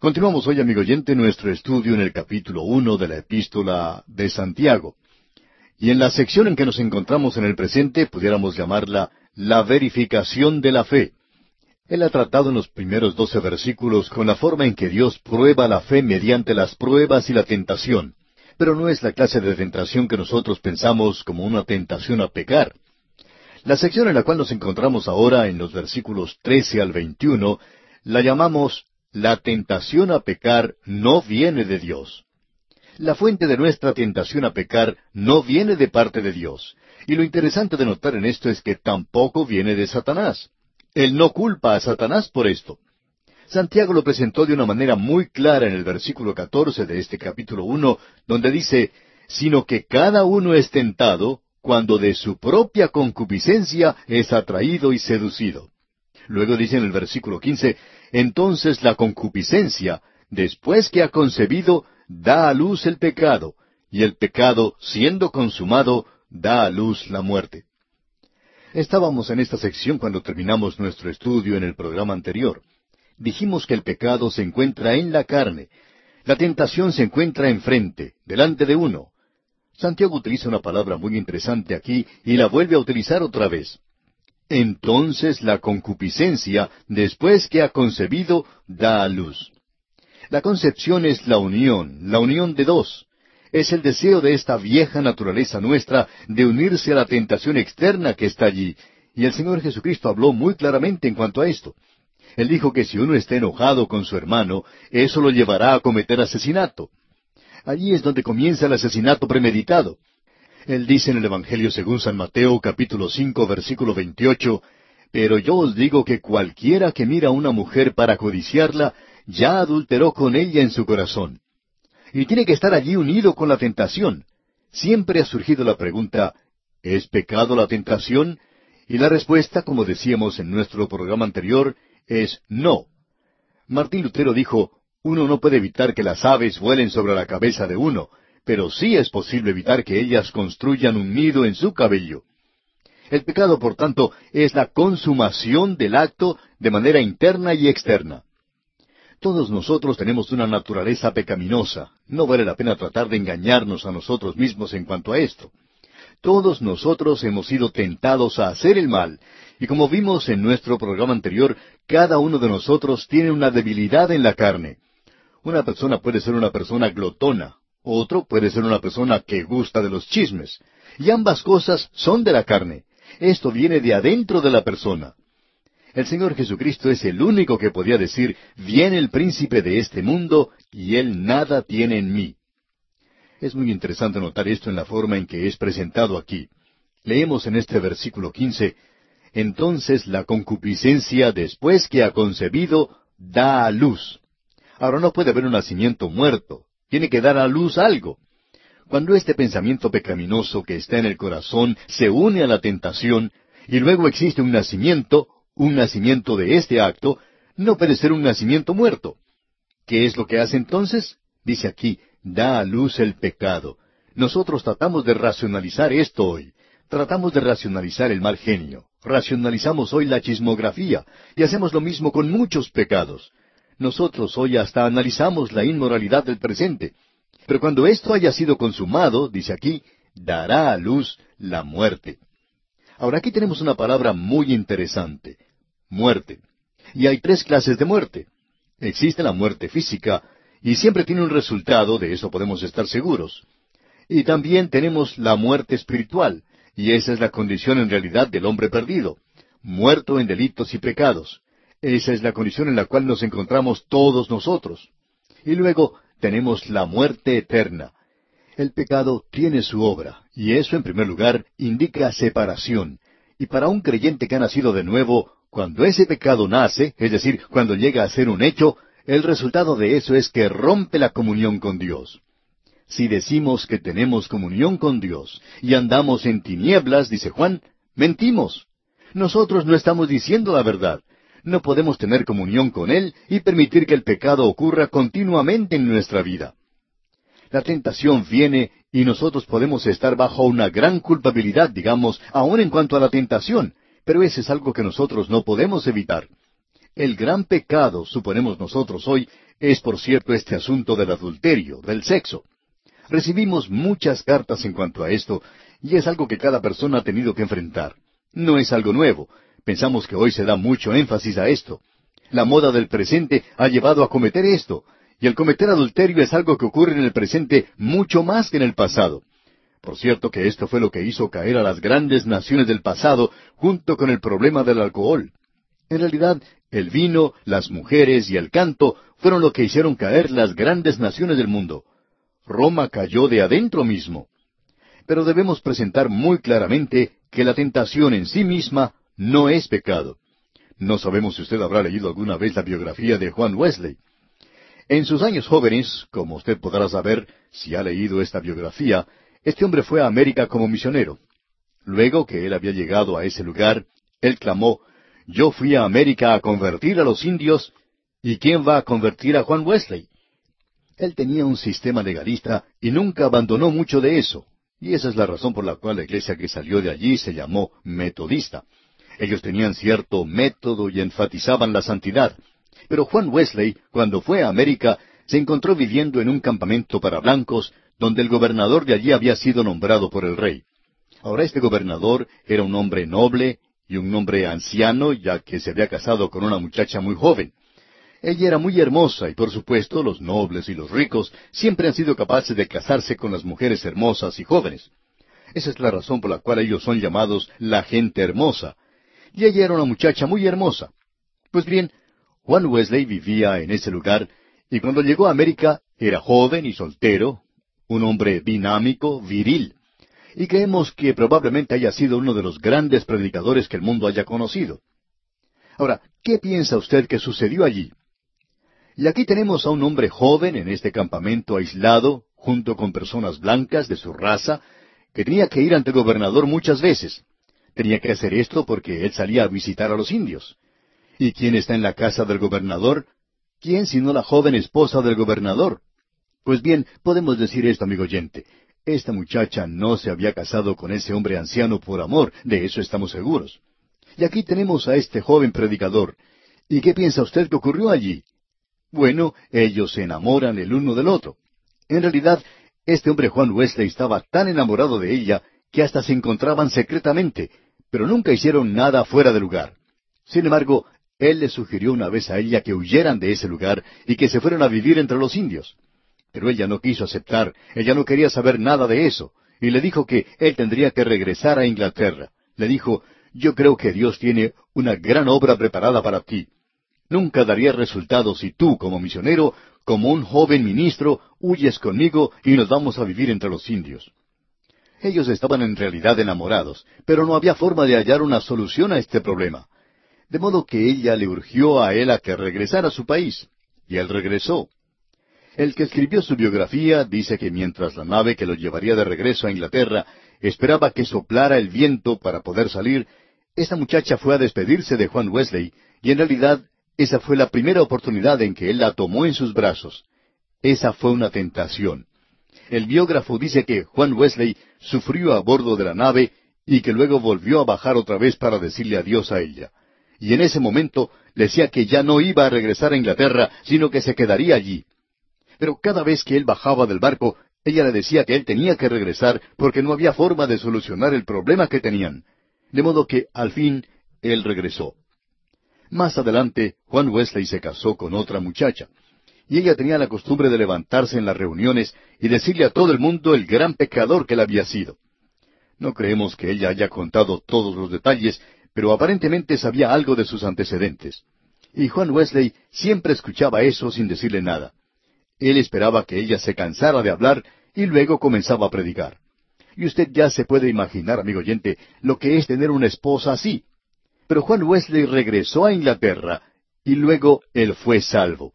Continuamos hoy, amigo oyente, nuestro estudio en el capítulo uno de la epístola de Santiago. Y en la sección en que nos encontramos en el presente, pudiéramos llamarla la verificación de la fe. Él ha tratado en los primeros doce versículos con la forma en que Dios prueba la fe mediante las pruebas y la tentación. Pero no es la clase de tentación que nosotros pensamos como una tentación a pecar. La sección en la cual nos encontramos ahora, en los versículos trece al veintiuno, la llamamos la tentación a pecar no viene de Dios. La fuente de nuestra tentación a pecar no viene de parte de Dios. Y lo interesante de notar en esto es que tampoco viene de Satanás. Él no culpa a Satanás por esto. Santiago lo presentó de una manera muy clara en el versículo catorce de este capítulo uno, donde dice, sino que cada uno es tentado cuando de su propia concupiscencia es atraído y seducido. Luego dice en el versículo quince, entonces la concupiscencia, después que ha concebido, da a luz el pecado, y el pecado, siendo consumado, da a luz la muerte. Estábamos en esta sección cuando terminamos nuestro estudio en el programa anterior. Dijimos que el pecado se encuentra en la carne. La tentación se encuentra enfrente, delante de uno. Santiago utiliza una palabra muy interesante aquí y la vuelve a utilizar otra vez. Entonces la concupiscencia, después que ha concebido, da a luz. La concepción es la unión, la unión de dos. Es el deseo de esta vieja naturaleza nuestra de unirse a la tentación externa que está allí. Y el Señor Jesucristo habló muy claramente en cuanto a esto. Él dijo que si uno está enojado con su hermano, eso lo llevará a cometer asesinato. Allí es donde comienza el asesinato premeditado. Él dice en el Evangelio según San Mateo capítulo cinco versículo veintiocho, Pero yo os digo que cualquiera que mira a una mujer para codiciarla, ya adulteró con ella en su corazón. Y tiene que estar allí unido con la tentación. Siempre ha surgido la pregunta, ¿es pecado la tentación? Y la respuesta, como decíamos en nuestro programa anterior, es no. Martín Lutero dijo, uno no puede evitar que las aves vuelen sobre la cabeza de uno, pero sí es posible evitar que ellas construyan un nido en su cabello. El pecado, por tanto, es la consumación del acto de manera interna y externa. Todos nosotros tenemos una naturaleza pecaminosa. No vale la pena tratar de engañarnos a nosotros mismos en cuanto a esto. Todos nosotros hemos sido tentados a hacer el mal, y como vimos en nuestro programa anterior, cada uno de nosotros tiene una debilidad en la carne. Una persona puede ser una persona glotona, otro puede ser una persona que gusta de los chismes. Y ambas cosas son de la carne. Esto viene de adentro de la persona. El Señor Jesucristo es el único que podía decir, viene el príncipe de este mundo y él nada tiene en mí. Es muy interesante notar esto en la forma en que es presentado aquí. Leemos en este versículo quince, Entonces la concupiscencia, después que ha concebido, da a luz. Ahora no puede haber un nacimiento muerto, tiene que dar a luz algo. Cuando este pensamiento pecaminoso que está en el corazón se une a la tentación, y luego existe un nacimiento, un nacimiento de este acto, no puede ser un nacimiento muerto. ¿Qué es lo que hace entonces? Dice aquí, da a luz el pecado. Nosotros tratamos de racionalizar esto hoy. Tratamos de racionalizar el mal genio. Racionalizamos hoy la chismografía y hacemos lo mismo con muchos pecados. Nosotros hoy hasta analizamos la inmoralidad del presente. Pero cuando esto haya sido consumado, dice aquí, dará a luz la muerte. Ahora aquí tenemos una palabra muy interesante, muerte. Y hay tres clases de muerte. Existe la muerte física, y siempre tiene un resultado, de eso podemos estar seguros. Y también tenemos la muerte espiritual, y esa es la condición en realidad del hombre perdido, muerto en delitos y pecados. Esa es la condición en la cual nos encontramos todos nosotros. Y luego tenemos la muerte eterna. El pecado tiene su obra, y eso en primer lugar indica separación. Y para un creyente que ha nacido de nuevo, cuando ese pecado nace, es decir, cuando llega a ser un hecho, el resultado de eso es que rompe la comunión con Dios. Si decimos que tenemos comunión con Dios y andamos en tinieblas, dice Juan, mentimos. Nosotros no estamos diciendo la verdad. No podemos tener comunión con Él y permitir que el pecado ocurra continuamente en nuestra vida. La tentación viene y nosotros podemos estar bajo una gran culpabilidad, digamos, aun en cuanto a la tentación, pero ese es algo que nosotros no podemos evitar. El gran pecado, suponemos nosotros hoy, es por cierto este asunto del adulterio, del sexo. Recibimos muchas cartas en cuanto a esto, y es algo que cada persona ha tenido que enfrentar. No es algo nuevo. Pensamos que hoy se da mucho énfasis a esto. La moda del presente ha llevado a cometer esto, y el cometer adulterio es algo que ocurre en el presente mucho más que en el pasado. Por cierto que esto fue lo que hizo caer a las grandes naciones del pasado junto con el problema del alcohol. En realidad, el vino, las mujeres y el canto fueron lo que hicieron caer las grandes naciones del mundo. Roma cayó de adentro mismo. Pero debemos presentar muy claramente que la tentación en sí misma no es pecado. No sabemos si usted habrá leído alguna vez la biografía de Juan Wesley. En sus años jóvenes, como usted podrá saber si ha leído esta biografía, este hombre fue a América como misionero. Luego que él había llegado a ese lugar, él clamó, Yo fui a América a convertir a los indios, ¿y quién va a convertir a Juan Wesley? Él tenía un sistema legalista y nunca abandonó mucho de eso. Y esa es la razón por la cual la iglesia que salió de allí se llamó metodista. Ellos tenían cierto método y enfatizaban la santidad. Pero Juan Wesley, cuando fue a América, se encontró viviendo en un campamento para blancos, donde el gobernador de allí había sido nombrado por el rey. Ahora este gobernador era un hombre noble y un hombre anciano, ya que se había casado con una muchacha muy joven. Ella era muy hermosa y por supuesto los nobles y los ricos siempre han sido capaces de casarse con las mujeres hermosas y jóvenes. Esa es la razón por la cual ellos son llamados la gente hermosa. Y ella era una muchacha muy hermosa. Pues bien, Juan Wesley vivía en ese lugar y cuando llegó a América era joven y soltero, un hombre dinámico, viril. Y creemos que probablemente haya sido uno de los grandes predicadores que el mundo haya conocido. Ahora, ¿qué piensa usted que sucedió allí? Y aquí tenemos a un hombre joven en este campamento aislado, junto con personas blancas de su raza, que tenía que ir ante el gobernador muchas veces. Tenía que hacer esto porque él salía a visitar a los indios. ¿Y quién está en la casa del gobernador? ¿Quién sino la joven esposa del gobernador? Pues bien, podemos decir esto, amigo oyente. Esta muchacha no se había casado con ese hombre anciano por amor, de eso estamos seguros. Y aquí tenemos a este joven predicador. ¿Y qué piensa usted que ocurrió allí? Bueno, ellos se enamoran el uno del otro. En realidad, este hombre Juan Wesley estaba tan enamorado de ella que hasta se encontraban secretamente, pero nunca hicieron nada fuera de lugar. Sin embargo, él le sugirió una vez a ella que huyeran de ese lugar y que se fueran a vivir entre los indios. Pero ella no quiso aceptar, ella no quería saber nada de eso, y le dijo que él tendría que regresar a Inglaterra. Le dijo, yo creo que Dios tiene una gran obra preparada para ti. Nunca daría resultado si tú, como misionero, como un joven ministro, huyes conmigo y nos vamos a vivir entre los indios. Ellos estaban en realidad enamorados, pero no había forma de hallar una solución a este problema. De modo que ella le urgió a él a que regresara a su país, y él regresó. El que escribió su biografía dice que mientras la nave que lo llevaría de regreso a Inglaterra esperaba que soplara el viento para poder salir, esta muchacha fue a despedirse de Juan Wesley, y en realidad esa fue la primera oportunidad en que él la tomó en sus brazos. Esa fue una tentación. El biógrafo dice que Juan Wesley sufrió a bordo de la nave y que luego volvió a bajar otra vez para decirle adiós a ella. Y en ese momento decía que ya no iba a regresar a Inglaterra, sino que se quedaría allí. Pero cada vez que él bajaba del barco, ella le decía que él tenía que regresar porque no había forma de solucionar el problema que tenían. De modo que, al fin, él regresó. Más adelante, Juan Wesley se casó con otra muchacha, y ella tenía la costumbre de levantarse en las reuniones y decirle a todo el mundo el gran pecador que él había sido. No creemos que ella haya contado todos los detalles, pero aparentemente sabía algo de sus antecedentes. Y Juan Wesley siempre escuchaba eso sin decirle nada. Él esperaba que ella se cansara de hablar y luego comenzaba a predicar. Y usted ya se puede imaginar, amigo oyente, lo que es tener una esposa así. Pero Juan Wesley regresó a Inglaterra y luego él fue salvo.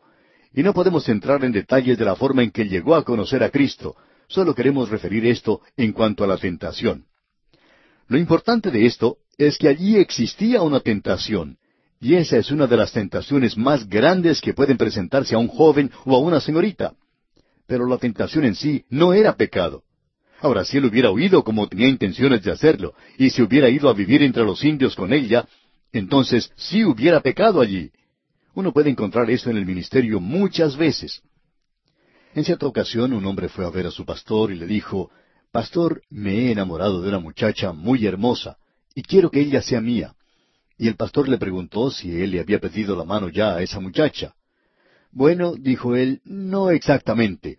Y no podemos entrar en detalles de la forma en que llegó a conocer a Cristo, solo queremos referir esto en cuanto a la tentación. Lo importante de esto es que allí existía una tentación, y esa es una de las tentaciones más grandes que pueden presentarse a un joven o a una señorita. Pero la tentación en sí no era pecado. Ahora, si él hubiera huido como tenía intenciones de hacerlo, y si hubiera ido a vivir entre los indios con ella, entonces sí hubiera pecado allí. Uno puede encontrar eso en el ministerio muchas veces. En cierta ocasión un hombre fue a ver a su pastor y le dijo, Pastor, me he enamorado de una muchacha muy hermosa, y quiero que ella sea mía. Y el pastor le preguntó si él le había pedido la mano ya a esa muchacha. Bueno, dijo él, no exactamente.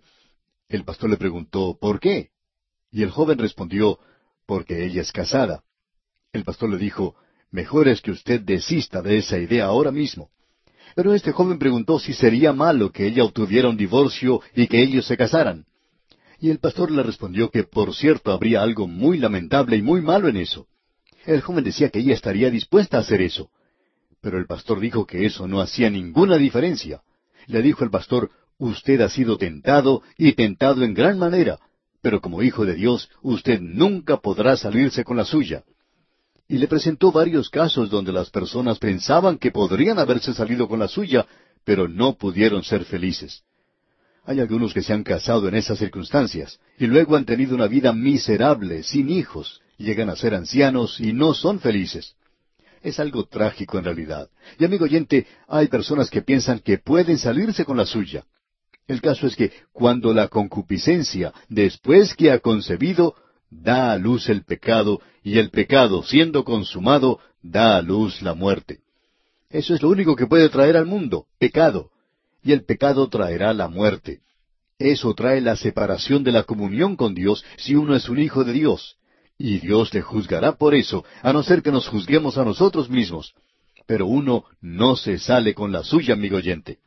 El pastor le preguntó, ¿por qué? Y el joven respondió, porque ella es casada. El pastor le dijo, mejor es que usted desista de esa idea ahora mismo. Pero este joven preguntó si sería malo que ella obtuviera un divorcio y que ellos se casaran. Y el pastor le respondió que por cierto habría algo muy lamentable y muy malo en eso. El joven decía que ella estaría dispuesta a hacer eso. Pero el pastor dijo que eso no hacía ninguna diferencia. Le dijo el pastor, usted ha sido tentado y tentado en gran manera, pero como hijo de Dios usted nunca podrá salirse con la suya. Y le presentó varios casos donde las personas pensaban que podrían haberse salido con la suya, pero no pudieron ser felices. Hay algunos que se han casado en esas circunstancias y luego han tenido una vida miserable, sin hijos, llegan a ser ancianos y no son felices. Es algo trágico en realidad. Y amigo oyente, hay personas que piensan que pueden salirse con la suya. El caso es que cuando la concupiscencia, después que ha concebido, da a luz el pecado, y el pecado, siendo consumado, da a luz la muerte. Eso es lo único que puede traer al mundo, pecado y el pecado traerá la muerte. Eso trae la separación de la comunión con Dios si uno es un hijo de Dios. Y Dios le juzgará por eso, a no ser que nos juzguemos a nosotros mismos. Pero uno no se sale con la suya, amigo oyente.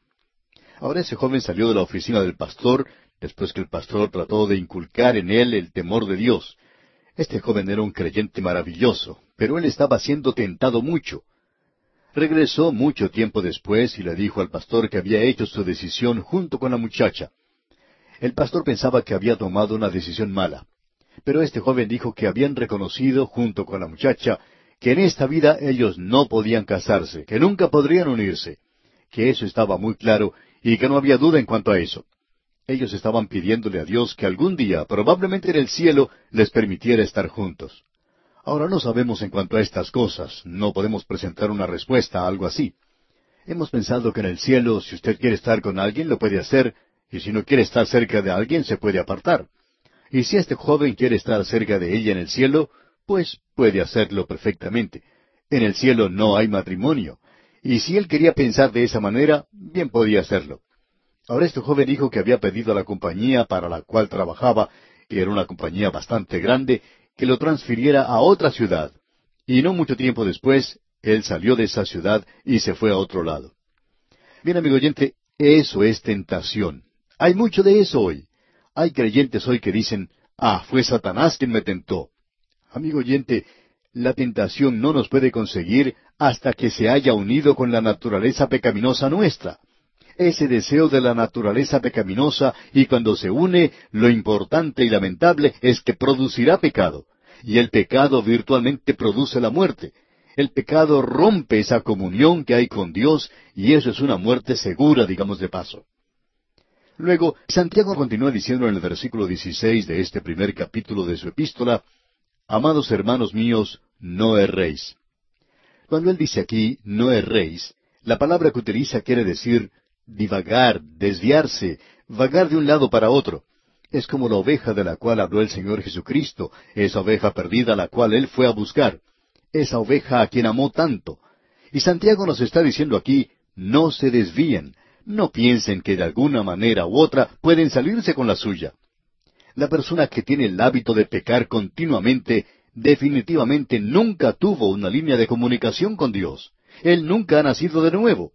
Ahora ese joven salió de la oficina del pastor, después que el pastor trató de inculcar en él el temor de Dios. Este joven era un creyente maravilloso, pero él estaba siendo tentado mucho. Regresó mucho tiempo después y le dijo al pastor que había hecho su decisión junto con la muchacha. El pastor pensaba que había tomado una decisión mala, pero este joven dijo que habían reconocido junto con la muchacha que en esta vida ellos no podían casarse, que nunca podrían unirse, que eso estaba muy claro y que no había duda en cuanto a eso. Ellos estaban pidiéndole a Dios que algún día, probablemente en el cielo, les permitiera estar juntos. Ahora no sabemos en cuanto a estas cosas, no podemos presentar una respuesta a algo así. Hemos pensado que en el cielo, si usted quiere estar con alguien, lo puede hacer, y si no quiere estar cerca de alguien, se puede apartar. Y si este joven quiere estar cerca de ella en el cielo, pues puede hacerlo perfectamente. En el cielo no hay matrimonio. Y si él quería pensar de esa manera, bien podía hacerlo. Ahora este joven dijo que había pedido a la compañía para la cual trabajaba, que era una compañía bastante grande, que lo transfiriera a otra ciudad. Y no mucho tiempo después, él salió de esa ciudad y se fue a otro lado. Bien, amigo oyente, eso es tentación. Hay mucho de eso hoy. Hay creyentes hoy que dicen, ah, fue Satanás quien me tentó. Amigo oyente, la tentación no nos puede conseguir hasta que se haya unido con la naturaleza pecaminosa nuestra ese deseo de la naturaleza pecaminosa y cuando se une, lo importante y lamentable es que producirá pecado. Y el pecado virtualmente produce la muerte. El pecado rompe esa comunión que hay con Dios y eso es una muerte segura, digamos de paso. Luego, Santiago continúa diciendo en el versículo 16 de este primer capítulo de su epístola, Amados hermanos míos, no erréis. Cuando él dice aquí, no erréis, la palabra que utiliza quiere decir divagar, desviarse, vagar de un lado para otro. Es como la oveja de la cual habló el Señor Jesucristo, esa oveja perdida a la cual Él fue a buscar, esa oveja a quien amó tanto. Y Santiago nos está diciendo aquí, no se desvíen, no piensen que de alguna manera u otra pueden salirse con la suya. La persona que tiene el hábito de pecar continuamente definitivamente nunca tuvo una línea de comunicación con Dios. Él nunca ha nacido de nuevo.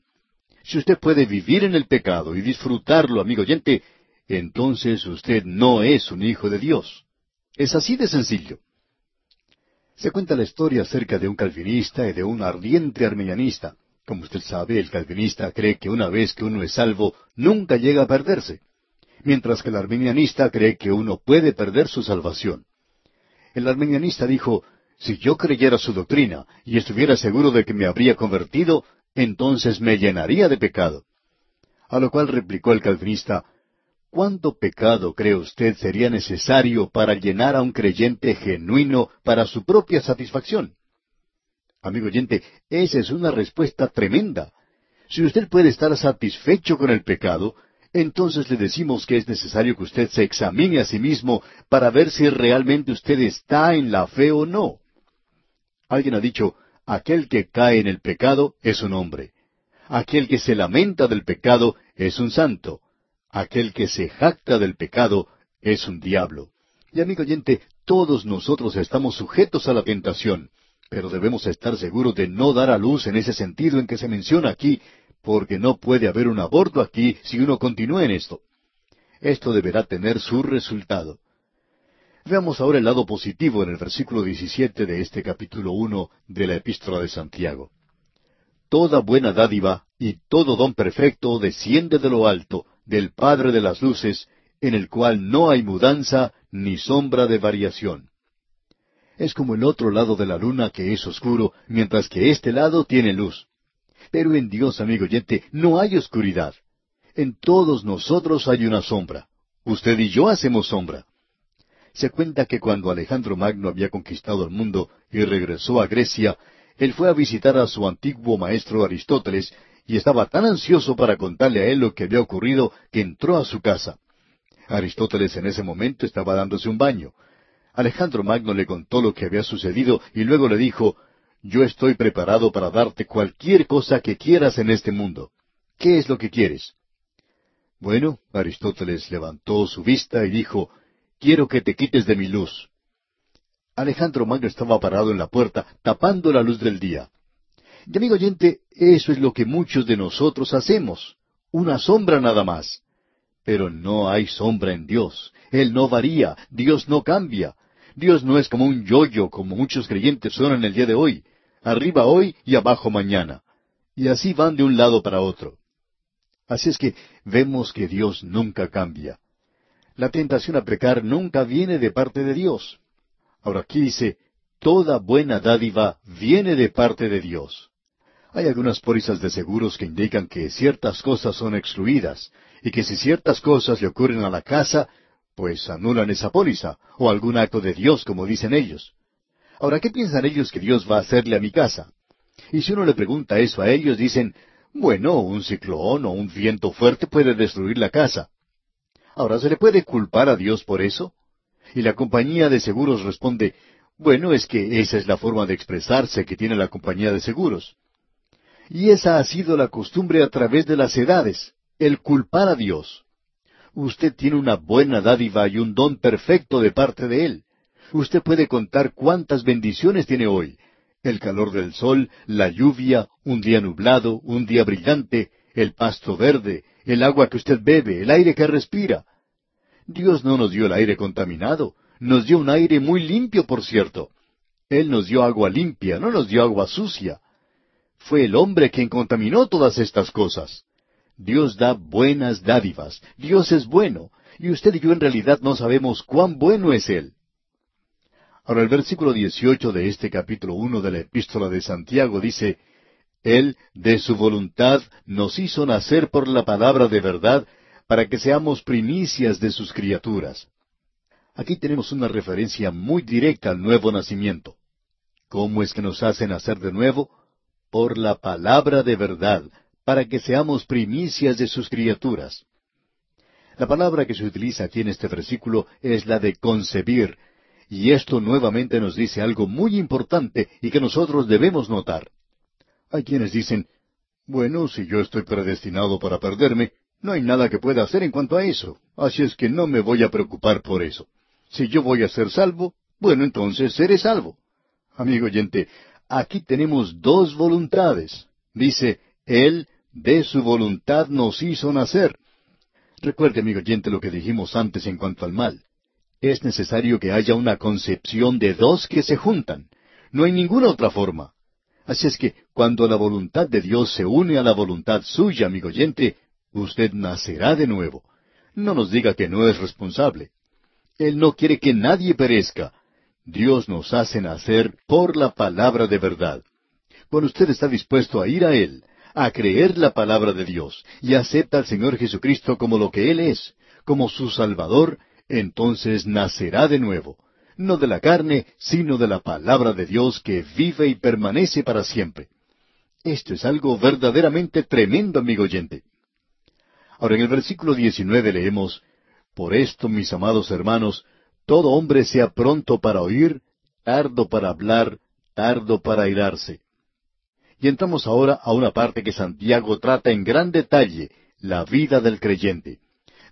Si usted puede vivir en el pecado y disfrutarlo, amigo oyente, entonces usted no es un hijo de Dios. Es así de sencillo. Se cuenta la historia acerca de un calvinista y de un ardiente armenianista. Como usted sabe, el calvinista cree que una vez que uno es salvo, nunca llega a perderse, mientras que el armenianista cree que uno puede perder su salvación. El armenianista dijo, si yo creyera su doctrina y estuviera seguro de que me habría convertido, entonces me llenaría de pecado. A lo cual replicó el calvinista, ¿cuánto pecado cree usted sería necesario para llenar a un creyente genuino para su propia satisfacción? Amigo oyente, esa es una respuesta tremenda. Si usted puede estar satisfecho con el pecado, entonces le decimos que es necesario que usted se examine a sí mismo para ver si realmente usted está en la fe o no. Alguien ha dicho, aquel que cae en el pecado es un hombre. Aquel que se lamenta del pecado es un santo. Aquel que se jacta del pecado es un diablo. Y amigo oyente, todos nosotros estamos sujetos a la tentación, pero debemos estar seguros de no dar a luz en ese sentido en que se menciona aquí, porque no puede haber un aborto aquí si uno continúa en esto. Esto deberá tener su resultado. Veamos ahora el lado positivo en el versículo 17 de este capítulo 1 de la epístola de Santiago. Toda buena dádiva y todo don perfecto desciende de lo alto, del Padre de las Luces, en el cual no hay mudanza ni sombra de variación. Es como el otro lado de la luna que es oscuro, mientras que este lado tiene luz. Pero en Dios, amigo oyente, no hay oscuridad. En todos nosotros hay una sombra. Usted y yo hacemos sombra. Se cuenta que cuando Alejandro Magno había conquistado el mundo y regresó a Grecia, él fue a visitar a su antiguo maestro Aristóteles y estaba tan ansioso para contarle a él lo que había ocurrido que entró a su casa. Aristóteles en ese momento estaba dándose un baño. Alejandro Magno le contó lo que había sucedido y luego le dijo, Yo estoy preparado para darte cualquier cosa que quieras en este mundo. ¿Qué es lo que quieres? Bueno, Aristóteles levantó su vista y dijo, Quiero que te quites de mi luz. Alejandro Magno estaba parado en la puerta, tapando la luz del día. Y amigo oyente, eso es lo que muchos de nosotros hacemos, una sombra nada más. Pero no hay sombra en Dios. Él no varía, Dios no cambia. Dios no es como un yoyo, como muchos creyentes son en el día de hoy. Arriba hoy y abajo mañana. Y así van de un lado para otro. Así es que vemos que Dios nunca cambia. La tentación a pecar nunca viene de parte de Dios. Ahora aquí dice, toda buena dádiva viene de parte de Dios. Hay algunas pólizas de seguros que indican que ciertas cosas son excluidas, y que si ciertas cosas le ocurren a la casa, pues anulan esa póliza, o algún acto de Dios, como dicen ellos. Ahora, ¿qué piensan ellos que Dios va a hacerle a mi casa? Y si uno le pregunta eso a ellos, dicen, bueno, un ciclón o un viento fuerte puede destruir la casa. Ahora, ¿se le puede culpar a Dios por eso? Y la compañía de seguros responde, bueno, es que esa es la forma de expresarse que tiene la compañía de seguros. Y esa ha sido la costumbre a través de las edades el culpar a Dios. Usted tiene una buena dádiva y un don perfecto de parte de Él. Usted puede contar cuántas bendiciones tiene hoy. El calor del sol, la lluvia, un día nublado, un día brillante, el pasto verde, el agua que usted bebe, el aire que respira. Dios no nos dio el aire contaminado, nos dio un aire muy limpio, por cierto. Él nos dio agua limpia, no nos dio agua sucia. Fue el hombre quien contaminó todas estas cosas. Dios da buenas dádivas. Dios es bueno. Y usted y yo en realidad no sabemos cuán bueno es Él. Ahora el versículo 18 de este capítulo 1 de la epístola de Santiago dice, Él de su voluntad nos hizo nacer por la palabra de verdad para que seamos primicias de sus criaturas. Aquí tenemos una referencia muy directa al nuevo nacimiento. ¿Cómo es que nos hace nacer de nuevo? Por la palabra de verdad, para que seamos primicias de sus criaturas. La palabra que se utiliza aquí en este versículo es la de concebir, y esto nuevamente nos dice algo muy importante y que nosotros debemos notar. Hay quienes dicen, bueno, si yo estoy predestinado para perderme, no hay nada que pueda hacer en cuanto a eso, así es que no me voy a preocupar por eso. Si yo voy a ser salvo, bueno, entonces seré salvo. Amigo oyente, aquí tenemos dos voluntades. Dice, Él de su voluntad nos hizo nacer. Recuerde, amigo oyente, lo que dijimos antes en cuanto al mal. Es necesario que haya una concepción de dos que se juntan. No hay ninguna otra forma. Así es que cuando la voluntad de Dios se une a la voluntad suya, amigo oyente, usted nacerá de nuevo. No nos diga que no es responsable. Él no quiere que nadie perezca. Dios nos hace nacer por la palabra de verdad. Cuando usted está dispuesto a ir a Él, a creer la palabra de Dios y acepta al Señor Jesucristo como lo que Él es, como su Salvador, entonces nacerá de nuevo, no de la carne, sino de la palabra de Dios que vive y permanece para siempre. Esto es algo verdaderamente tremendo, amigo oyente. Ahora en el versículo 19 leemos, Por esto, mis amados hermanos, todo hombre sea pronto para oír, tardo para hablar, tardo para irarse. Y entramos ahora a una parte que Santiago trata en gran detalle, la vida del creyente.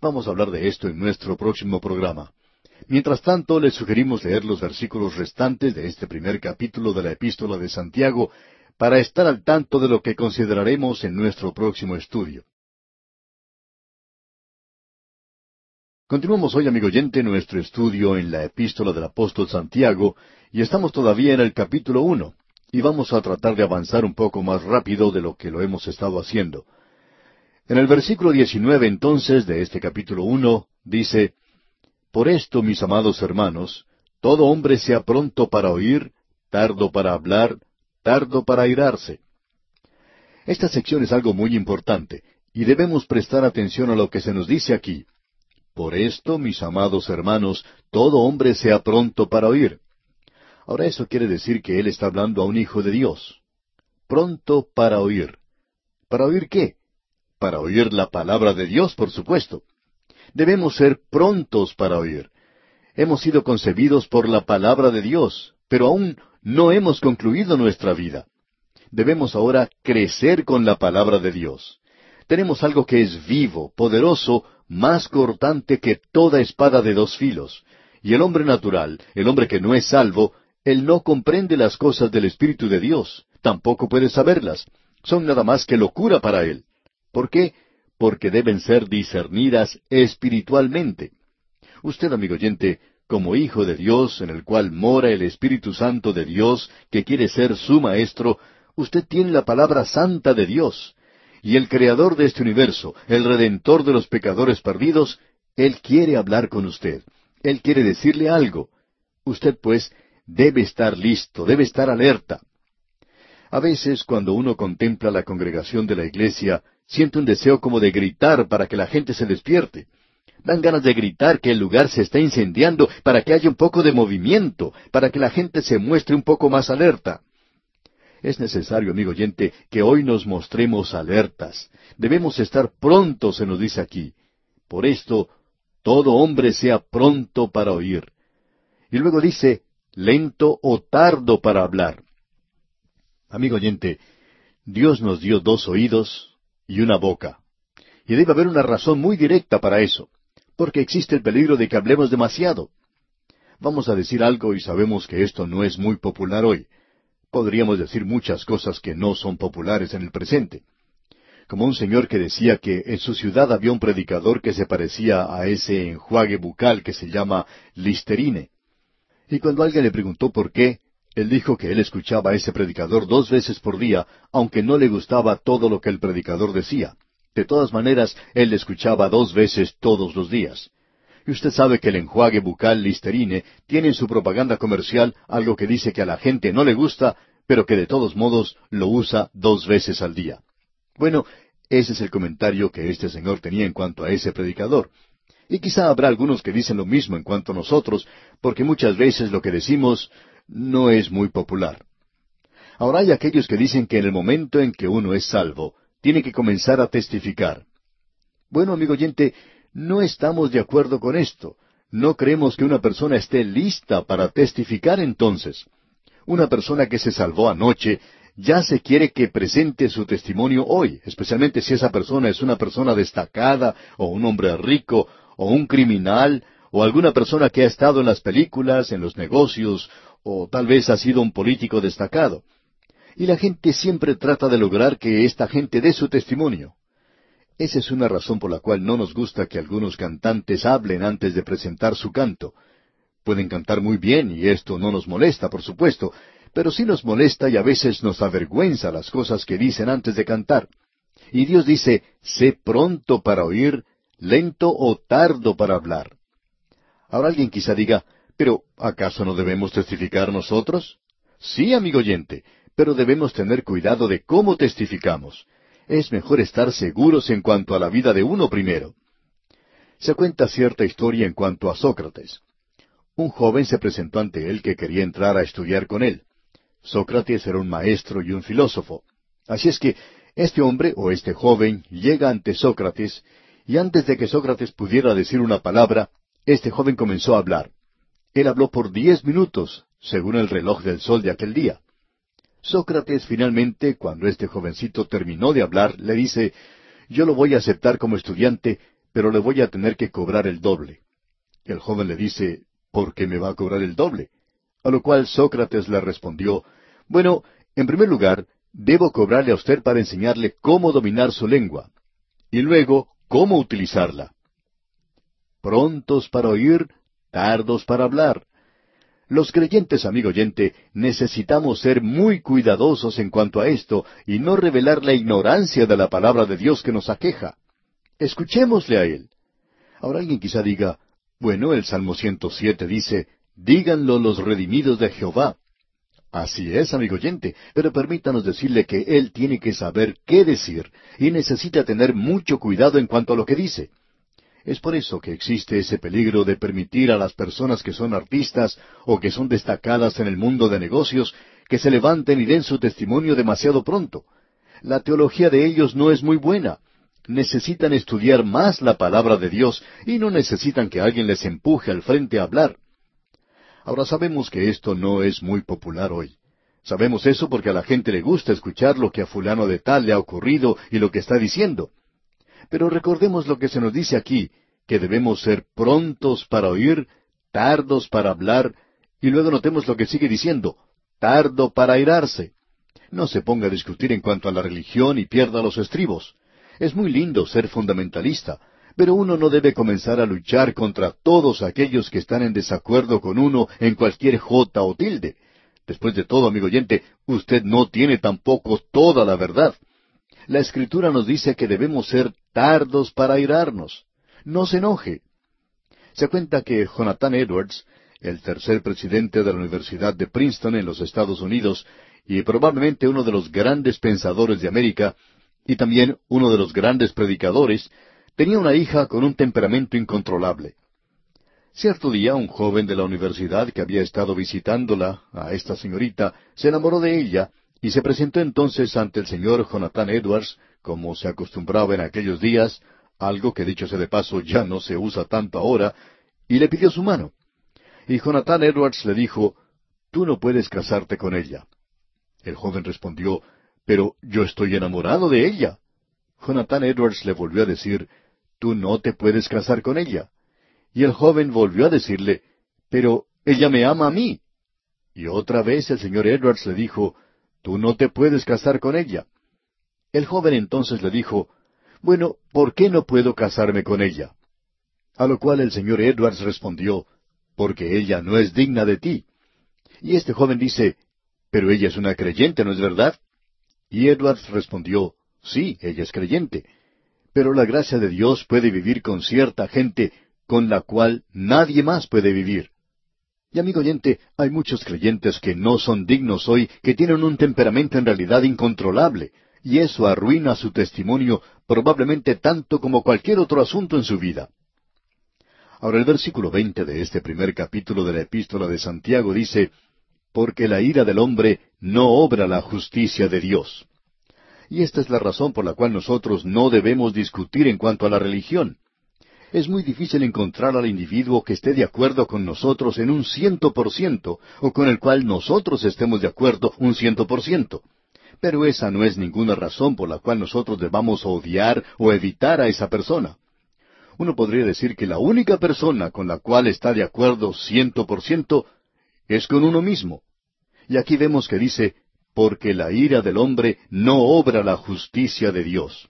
Vamos a hablar de esto en nuestro próximo programa. Mientras tanto, les sugerimos leer los versículos restantes de este primer capítulo de la epístola de Santiago para estar al tanto de lo que consideraremos en nuestro próximo estudio. Continuamos hoy, amigo oyente, nuestro estudio en la epístola del apóstol Santiago, y estamos todavía en el capítulo uno, y vamos a tratar de avanzar un poco más rápido de lo que lo hemos estado haciendo. En el versículo 19 entonces de este capítulo uno dice, Por esto, mis amados hermanos, todo hombre sea pronto para oír, tardo para hablar, tardo para airarse. Esta sección es algo muy importante, y debemos prestar atención a lo que se nos dice aquí. Por esto, mis amados hermanos, todo hombre sea pronto para oír. Ahora eso quiere decir que él está hablando a un hijo de Dios. Pronto para oír. ¿Para oír qué? Para oír la palabra de Dios, por supuesto. Debemos ser prontos para oír. Hemos sido concebidos por la palabra de Dios, pero aún no hemos concluido nuestra vida. Debemos ahora crecer con la palabra de Dios. Tenemos algo que es vivo, poderoso, más cortante que toda espada de dos filos. Y el hombre natural, el hombre que no es salvo, él no comprende las cosas del Espíritu de Dios, tampoco puede saberlas. Son nada más que locura para él. ¿Por qué? Porque deben ser discernidas espiritualmente. Usted, amigo oyente, como hijo de Dios, en el cual mora el Espíritu Santo de Dios, que quiere ser su maestro, usted tiene la palabra santa de Dios, y el creador de este universo, el redentor de los pecadores perdidos, Él quiere hablar con usted. Él quiere decirle algo. Usted, pues, debe estar listo, debe estar alerta. A veces, cuando uno contempla la congregación de la iglesia, siente un deseo como de gritar para que la gente se despierte. Dan ganas de gritar que el lugar se está incendiando para que haya un poco de movimiento, para que la gente se muestre un poco más alerta. Es necesario, amigo oyente, que hoy nos mostremos alertas. Debemos estar prontos, se nos dice aquí. Por esto, todo hombre sea pronto para oír. Y luego dice, lento o tardo para hablar. Amigo oyente, Dios nos dio dos oídos y una boca. Y debe haber una razón muy directa para eso, porque existe el peligro de que hablemos demasiado. Vamos a decir algo y sabemos que esto no es muy popular hoy. Podríamos decir muchas cosas que no son populares en el presente. Como un señor que decía que en su ciudad había un predicador que se parecía a ese enjuague bucal que se llama Listerine. Y cuando alguien le preguntó por qué, él dijo que él escuchaba a ese predicador dos veces por día, aunque no le gustaba todo lo que el predicador decía. De todas maneras, él le escuchaba dos veces todos los días. Y usted sabe que el enjuague bucal Listerine tiene en su propaganda comercial algo que dice que a la gente no le gusta, pero que de todos modos lo usa dos veces al día. Bueno, ese es el comentario que este señor tenía en cuanto a ese predicador. Y quizá habrá algunos que dicen lo mismo en cuanto a nosotros, porque muchas veces lo que decimos no es muy popular. Ahora hay aquellos que dicen que en el momento en que uno es salvo, tiene que comenzar a testificar. Bueno, amigo oyente, no estamos de acuerdo con esto. No creemos que una persona esté lista para testificar entonces. Una persona que se salvó anoche ya se quiere que presente su testimonio hoy, especialmente si esa persona es una persona destacada, o un hombre rico, o un criminal, o alguna persona que ha estado en las películas, en los negocios, o tal vez ha sido un político destacado. Y la gente siempre trata de lograr que esta gente dé su testimonio. Esa es una razón por la cual no nos gusta que algunos cantantes hablen antes de presentar su canto. Pueden cantar muy bien y esto no nos molesta, por supuesto, pero sí nos molesta y a veces nos avergüenza las cosas que dicen antes de cantar. Y Dios dice, sé pronto para oír, lento o tardo para hablar. Ahora alguien quizá diga, pero ¿acaso no debemos testificar nosotros? Sí, amigo oyente, pero debemos tener cuidado de cómo testificamos es mejor estar seguros en cuanto a la vida de uno primero. Se cuenta cierta historia en cuanto a Sócrates. Un joven se presentó ante él que quería entrar a estudiar con él. Sócrates era un maestro y un filósofo. Así es que este hombre o este joven llega ante Sócrates y antes de que Sócrates pudiera decir una palabra, este joven comenzó a hablar. Él habló por diez minutos, según el reloj del sol de aquel día. Sócrates finalmente, cuando este jovencito terminó de hablar, le dice, yo lo voy a aceptar como estudiante, pero le voy a tener que cobrar el doble. El joven le dice, ¿por qué me va a cobrar el doble? A lo cual Sócrates le respondió, bueno, en primer lugar, debo cobrarle a usted para enseñarle cómo dominar su lengua, y luego cómo utilizarla. Prontos para oír, tardos para hablar. Los creyentes, amigo oyente, necesitamos ser muy cuidadosos en cuanto a esto y no revelar la ignorancia de la palabra de Dios que nos aqueja. Escuchémosle a Él. Ahora alguien quizá diga, bueno, el Salmo 107 dice, díganlo los redimidos de Jehová. Así es, amigo oyente, pero permítanos decirle que él tiene que saber qué decir y necesita tener mucho cuidado en cuanto a lo que dice. Es por eso que existe ese peligro de permitir a las personas que son artistas o que son destacadas en el mundo de negocios que se levanten y den su testimonio demasiado pronto. La teología de ellos no es muy buena. Necesitan estudiar más la palabra de Dios y no necesitan que alguien les empuje al frente a hablar. Ahora sabemos que esto no es muy popular hoy. Sabemos eso porque a la gente le gusta escuchar lo que a fulano de tal le ha ocurrido y lo que está diciendo. Pero recordemos lo que se nos dice aquí, que debemos ser prontos para oír, tardos para hablar, y luego notemos lo que sigue diciendo, tardo para airarse. No se ponga a discutir en cuanto a la religión y pierda los estribos. Es muy lindo ser fundamentalista, pero uno no debe comenzar a luchar contra todos aquellos que están en desacuerdo con uno en cualquier jota o tilde. Después de todo, amigo oyente, usted no tiene tampoco toda la verdad. La Escritura nos dice que debemos ser tardos para airarnos. No se enoje. Se cuenta que Jonathan Edwards, el tercer presidente de la Universidad de Princeton en los Estados Unidos, y probablemente uno de los grandes pensadores de América, y también uno de los grandes predicadores, Tenía una hija con un temperamento incontrolable. Cierto día un joven de la universidad que había estado visitándola, a esta señorita, se enamoró de ella y se presentó entonces ante el señor Jonathan Edwards, como se acostumbraba en aquellos días, algo que dicho sea de paso ya no se usa tanto ahora, y le pidió su mano. Y Jonathan Edwards le dijo, Tú no puedes casarte con ella. El joven respondió, Pero yo estoy enamorado de ella. Jonathan Edwards le volvió a decir, tú no te puedes casar con ella. Y el joven volvió a decirle, pero ella me ama a mí. Y otra vez el señor Edwards le dijo, tú no te puedes casar con ella. El joven entonces le dijo, bueno, ¿por qué no puedo casarme con ella? A lo cual el señor Edwards respondió, porque ella no es digna de ti. Y este joven dice, pero ella es una creyente, ¿no es verdad? Y Edwards respondió, sí, ella es creyente pero la gracia de Dios puede vivir con cierta gente con la cual nadie más puede vivir. Y amigo oyente, hay muchos creyentes que no son dignos hoy, que tienen un temperamento en realidad incontrolable, y eso arruina su testimonio probablemente tanto como cualquier otro asunto en su vida. Ahora el versículo veinte de este primer capítulo de la epístola de Santiago dice, Porque la ira del hombre no obra la justicia de Dios. Y esta es la razón por la cual nosotros no debemos discutir en cuanto a la religión. Es muy difícil encontrar al individuo que esté de acuerdo con nosotros en un ciento por ciento, o con el cual nosotros estemos de acuerdo un ciento por ciento. Pero esa no es ninguna razón por la cual nosotros debamos odiar o evitar a esa persona. Uno podría decir que la única persona con la cual está de acuerdo ciento por ciento es con uno mismo. Y aquí vemos que dice, porque la ira del hombre no obra la justicia de Dios.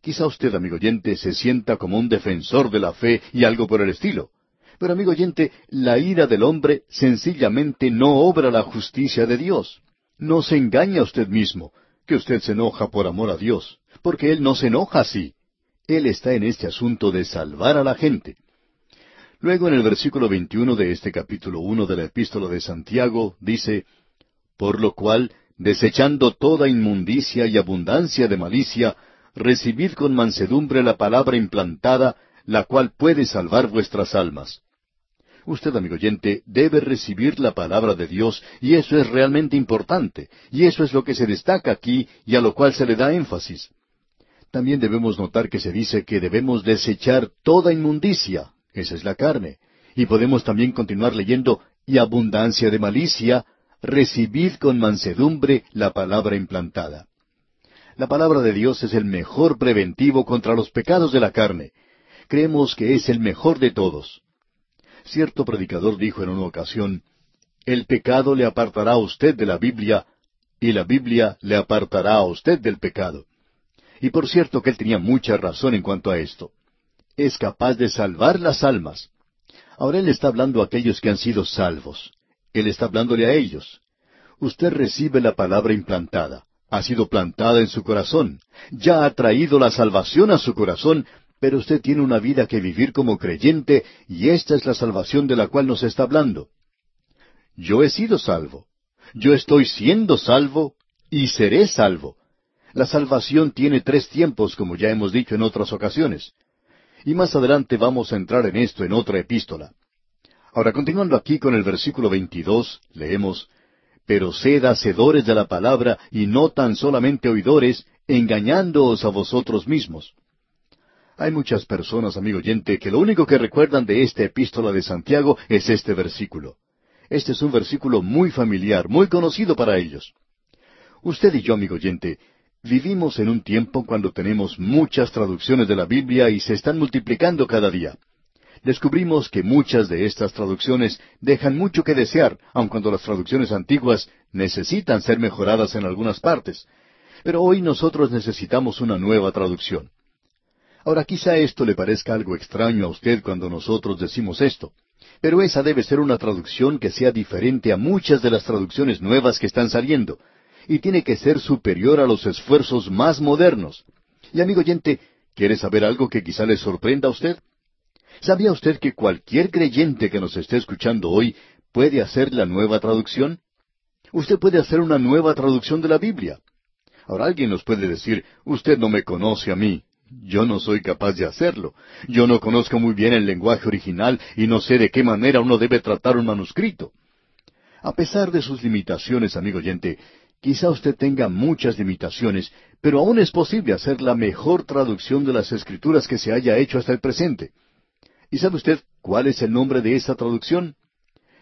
Quizá usted, amigo oyente, se sienta como un defensor de la fe y algo por el estilo. Pero, amigo oyente, la ira del hombre sencillamente no obra la justicia de Dios. No se engaña usted mismo, que usted se enoja por amor a Dios, porque Él no se enoja así. Él está en este asunto de salvar a la gente. Luego en el versículo 21 de este capítulo uno de la epístola de Santiago dice, por lo cual, desechando toda inmundicia y abundancia de malicia, recibid con mansedumbre la palabra implantada, la cual puede salvar vuestras almas. Usted, amigo oyente, debe recibir la palabra de Dios y eso es realmente importante, y eso es lo que se destaca aquí y a lo cual se le da énfasis. También debemos notar que se dice que debemos desechar toda inmundicia, esa es la carne, y podemos también continuar leyendo, y abundancia de malicia, recibid con mansedumbre la palabra implantada. La palabra de Dios es el mejor preventivo contra los pecados de la carne. Creemos que es el mejor de todos. Cierto predicador dijo en una ocasión, El pecado le apartará a usted de la Biblia, y la Biblia le apartará a usted del pecado. Y por cierto que él tenía mucha razón en cuanto a esto. Es capaz de salvar las almas. Ahora él está hablando a aquellos que han sido salvos. Él está hablándole a ellos. Usted recibe la palabra implantada. Ha sido plantada en su corazón. Ya ha traído la salvación a su corazón, pero usted tiene una vida que vivir como creyente y esta es la salvación de la cual nos está hablando. Yo he sido salvo. Yo estoy siendo salvo y seré salvo. La salvación tiene tres tiempos, como ya hemos dicho en otras ocasiones. Y más adelante vamos a entrar en esto en otra epístola. Ahora, continuando aquí con el versículo 22, leemos, Pero sed hacedores de la palabra y no tan solamente oidores, engañándoos a vosotros mismos. Hay muchas personas, amigo oyente, que lo único que recuerdan de esta epístola de Santiago es este versículo. Este es un versículo muy familiar, muy conocido para ellos. Usted y yo, amigo oyente, Vivimos en un tiempo cuando tenemos muchas traducciones de la Biblia y se están multiplicando cada día. Descubrimos que muchas de estas traducciones dejan mucho que desear, aun cuando las traducciones antiguas necesitan ser mejoradas en algunas partes. Pero hoy nosotros necesitamos una nueva traducción. Ahora quizá esto le parezca algo extraño a usted cuando nosotros decimos esto, pero esa debe ser una traducción que sea diferente a muchas de las traducciones nuevas que están saliendo, y tiene que ser superior a los esfuerzos más modernos. Y amigo oyente, ¿quiere saber algo que quizá le sorprenda a usted? ¿Sabía usted que cualquier creyente que nos esté escuchando hoy puede hacer la nueva traducción? Usted puede hacer una nueva traducción de la Biblia. Ahora alguien nos puede decir, usted no me conoce a mí. Yo no soy capaz de hacerlo. Yo no conozco muy bien el lenguaje original y no sé de qué manera uno debe tratar un manuscrito. A pesar de sus limitaciones, amigo oyente, Quizá usted tenga muchas limitaciones, pero aún es posible hacer la mejor traducción de las escrituras que se haya hecho hasta el presente. ¿Y sabe usted cuál es el nombre de esta traducción?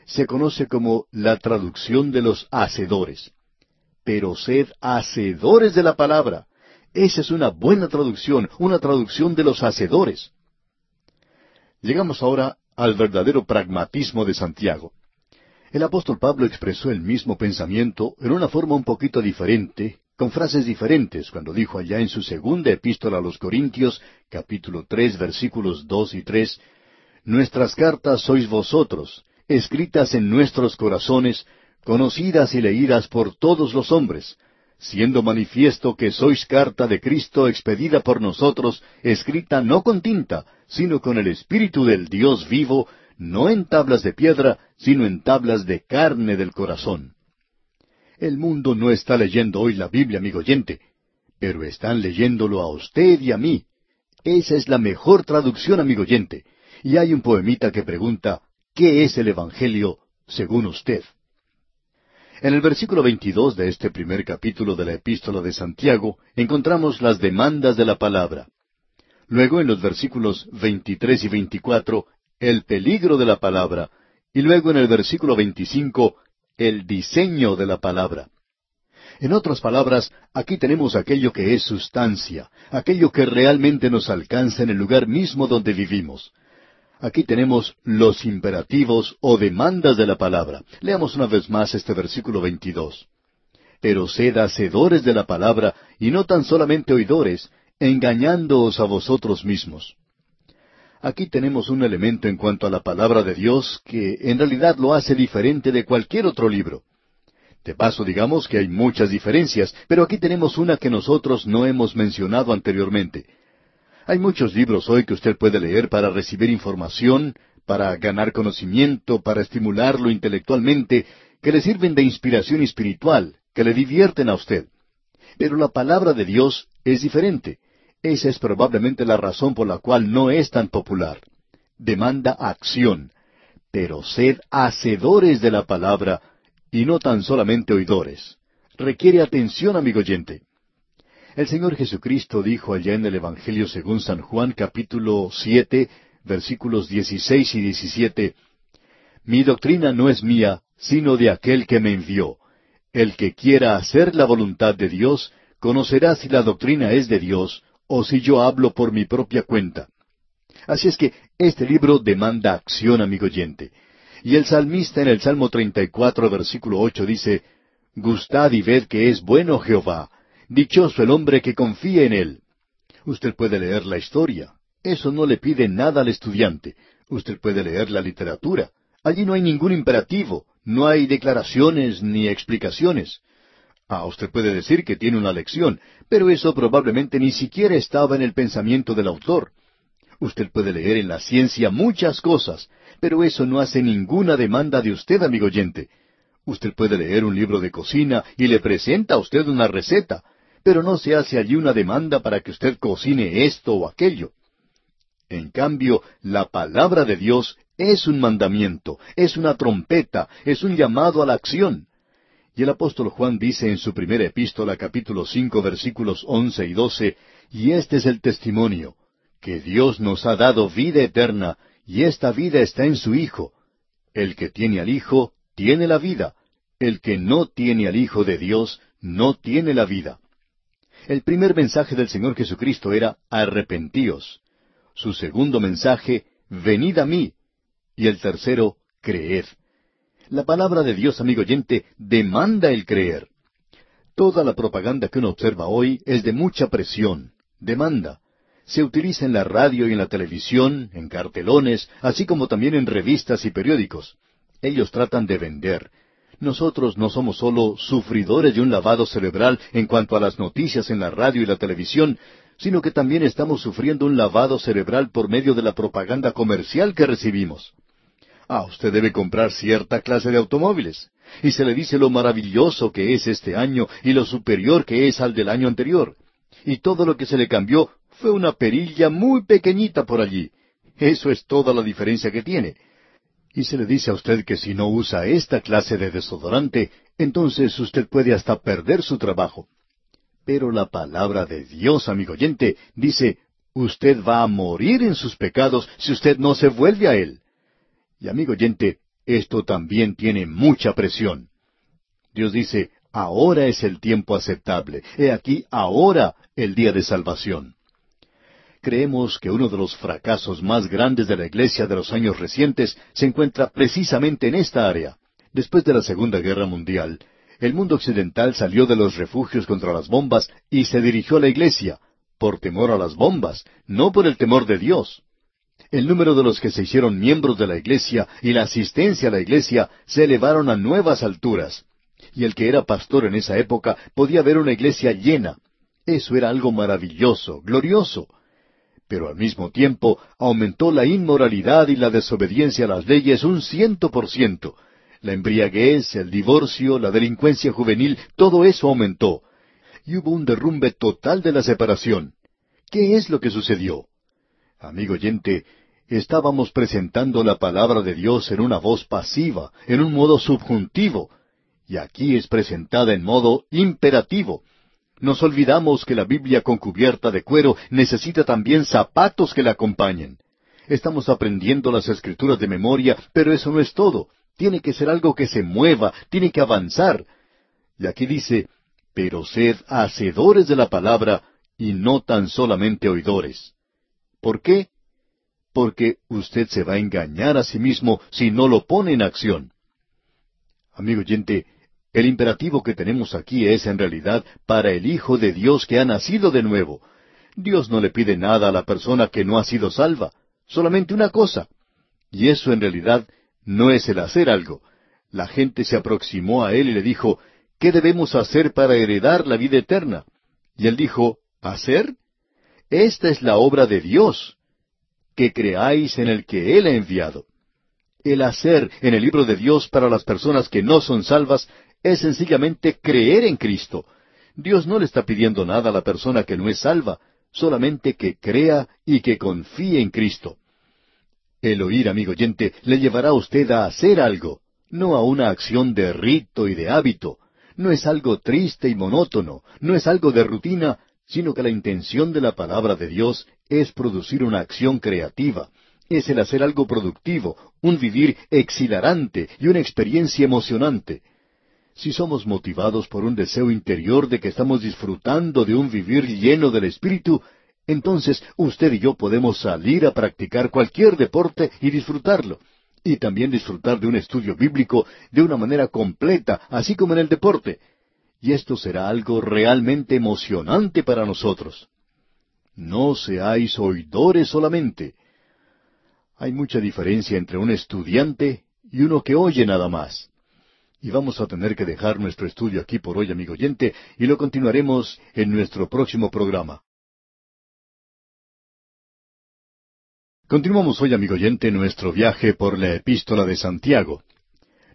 Se conoce como la traducción de los hacedores. Pero sed hacedores de la palabra. Esa es una buena traducción, una traducción de los hacedores. Llegamos ahora al verdadero pragmatismo de Santiago. El apóstol Pablo expresó el mismo pensamiento en una forma un poquito diferente, con frases diferentes, cuando dijo allá en su segunda epístola a los Corintios, capítulo tres, versículos dos y tres, Nuestras cartas sois vosotros, escritas en nuestros corazones, conocidas y leídas por todos los hombres, siendo manifiesto que sois carta de Cristo expedida por nosotros, escrita no con tinta, sino con el Espíritu del Dios vivo, no en tablas de piedra, sino en tablas de carne del corazón. El mundo no está leyendo hoy la Biblia, amigo oyente, pero están leyéndolo a usted y a mí. Esa es la mejor traducción, amigo oyente. Y hay un poemita que pregunta, ¿qué es el Evangelio según usted? En el versículo 22 de este primer capítulo de la epístola de Santiago encontramos las demandas de la palabra. Luego en los versículos 23 y 24 el peligro de la palabra, y luego en el versículo 25, el diseño de la palabra. En otras palabras, aquí tenemos aquello que es sustancia, aquello que realmente nos alcanza en el lugar mismo donde vivimos. Aquí tenemos los imperativos o demandas de la palabra. Leamos una vez más este versículo 22. Pero sed hacedores de la palabra y no tan solamente oidores, engañándoos a vosotros mismos. Aquí tenemos un elemento en cuanto a la palabra de Dios que en realidad lo hace diferente de cualquier otro libro. De paso, digamos que hay muchas diferencias, pero aquí tenemos una que nosotros no hemos mencionado anteriormente. Hay muchos libros hoy que usted puede leer para recibir información, para ganar conocimiento, para estimularlo intelectualmente, que le sirven de inspiración espiritual, que le divierten a usted. Pero la palabra de Dios es diferente. Esa es probablemente la razón por la cual no es tan popular. Demanda acción. pero sed hacedores de la palabra y no tan solamente oidores. Requiere atención, amigo oyente. El Señor Jesucristo dijo allá en el Evangelio según San Juan capítulo siete, versículos dieciséis y diecisiete, Mi doctrina no es mía, sino de aquel que me envió. El que quiera hacer la voluntad de Dios, conocerá si la doctrina es de Dios, o si yo hablo por mi propia cuenta. Así es que este libro demanda acción, amigo oyente. Y el salmista en el Salmo 34, versículo 8 dice, Gustad y ved que es bueno Jehová, dichoso el hombre que confía en él. Usted puede leer la historia. Eso no le pide nada al estudiante. Usted puede leer la literatura. Allí no hay ningún imperativo, no hay declaraciones ni explicaciones. Ah, usted puede decir que tiene una lección, pero eso probablemente ni siquiera estaba en el pensamiento del autor. Usted puede leer en la ciencia muchas cosas, pero eso no hace ninguna demanda de usted, amigo oyente. Usted puede leer un libro de cocina y le presenta a usted una receta, pero no se hace allí una demanda para que usted cocine esto o aquello. En cambio, la palabra de Dios es un mandamiento, es una trompeta, es un llamado a la acción. Y el apóstol Juan dice en su primera epístola capítulo cinco versículos once y doce, y este es el testimonio, que Dios nos ha dado vida eterna, y esta vida está en su Hijo. El que tiene al Hijo, tiene la vida. El que no tiene al Hijo de Dios, no tiene la vida. El primer mensaje del Señor Jesucristo era arrepentíos. Su segundo mensaje, venid a mí. Y el tercero, creed. La palabra de Dios, amigo oyente, demanda el creer. Toda la propaganda que uno observa hoy es de mucha presión, demanda. Se utiliza en la radio y en la televisión, en cartelones, así como también en revistas y periódicos. Ellos tratan de vender. Nosotros no somos solo sufridores de un lavado cerebral en cuanto a las noticias en la radio y la televisión, sino que también estamos sufriendo un lavado cerebral por medio de la propaganda comercial que recibimos. Ah, usted debe comprar cierta clase de automóviles. Y se le dice lo maravilloso que es este año y lo superior que es al del año anterior. Y todo lo que se le cambió fue una perilla muy pequeñita por allí. Eso es toda la diferencia que tiene. Y se le dice a usted que si no usa esta clase de desodorante, entonces usted puede hasta perder su trabajo. Pero la palabra de Dios, amigo oyente, dice, usted va a morir en sus pecados si usted no se vuelve a Él. Y amigo oyente, esto también tiene mucha presión. Dios dice, ahora es el tiempo aceptable. He aquí ahora el día de salvación. Creemos que uno de los fracasos más grandes de la Iglesia de los años recientes se encuentra precisamente en esta área. Después de la Segunda Guerra Mundial, el mundo occidental salió de los refugios contra las bombas y se dirigió a la Iglesia, por temor a las bombas, no por el temor de Dios el número de los que se hicieron miembros de la iglesia y la asistencia a la iglesia se elevaron a nuevas alturas. Y el que era pastor en esa época podía ver una iglesia llena. Eso era algo maravilloso, glorioso. Pero al mismo tiempo aumentó la inmoralidad y la desobediencia a las leyes un ciento por ciento. La embriaguez, el divorcio, la delincuencia juvenil, todo eso aumentó. Y hubo un derrumbe total de la separación. ¿Qué es lo que sucedió? Amigo oyente, estábamos presentando la palabra de Dios en una voz pasiva, en un modo subjuntivo, y aquí es presentada en modo imperativo. Nos olvidamos que la Biblia con cubierta de cuero necesita también zapatos que la acompañen. Estamos aprendiendo las escrituras de memoria, pero eso no es todo. Tiene que ser algo que se mueva, tiene que avanzar. Y aquí dice, pero sed hacedores de la palabra y no tan solamente oidores. ¿Por qué? Porque usted se va a engañar a sí mismo si no lo pone en acción. Amigo oyente, el imperativo que tenemos aquí es en realidad para el Hijo de Dios que ha nacido de nuevo. Dios no le pide nada a la persona que no ha sido salva, solamente una cosa. Y eso en realidad no es el hacer algo. La gente se aproximó a él y le dijo, ¿qué debemos hacer para heredar la vida eterna? Y él dijo, ¿hacer? Esta es la obra de Dios, que creáis en el que Él ha enviado. El hacer en el libro de Dios para las personas que no son salvas es sencillamente creer en Cristo. Dios no le está pidiendo nada a la persona que no es salva, solamente que crea y que confíe en Cristo. El oír, amigo oyente, le llevará a usted a hacer algo, no a una acción de rito y de hábito. No es algo triste y monótono, no es algo de rutina, sino que la intención de la palabra de Dios es producir una acción creativa, es el hacer algo productivo, un vivir exhilarante y una experiencia emocionante. Si somos motivados por un deseo interior de que estamos disfrutando de un vivir lleno del Espíritu, entonces usted y yo podemos salir a practicar cualquier deporte y disfrutarlo, y también disfrutar de un estudio bíblico de una manera completa, así como en el deporte. Y esto será algo realmente emocionante para nosotros. No seáis oidores solamente. Hay mucha diferencia entre un estudiante y uno que oye nada más. Y vamos a tener que dejar nuestro estudio aquí por hoy, amigo oyente, y lo continuaremos en nuestro próximo programa. Continuamos hoy, amigo oyente, nuestro viaje por la epístola de Santiago.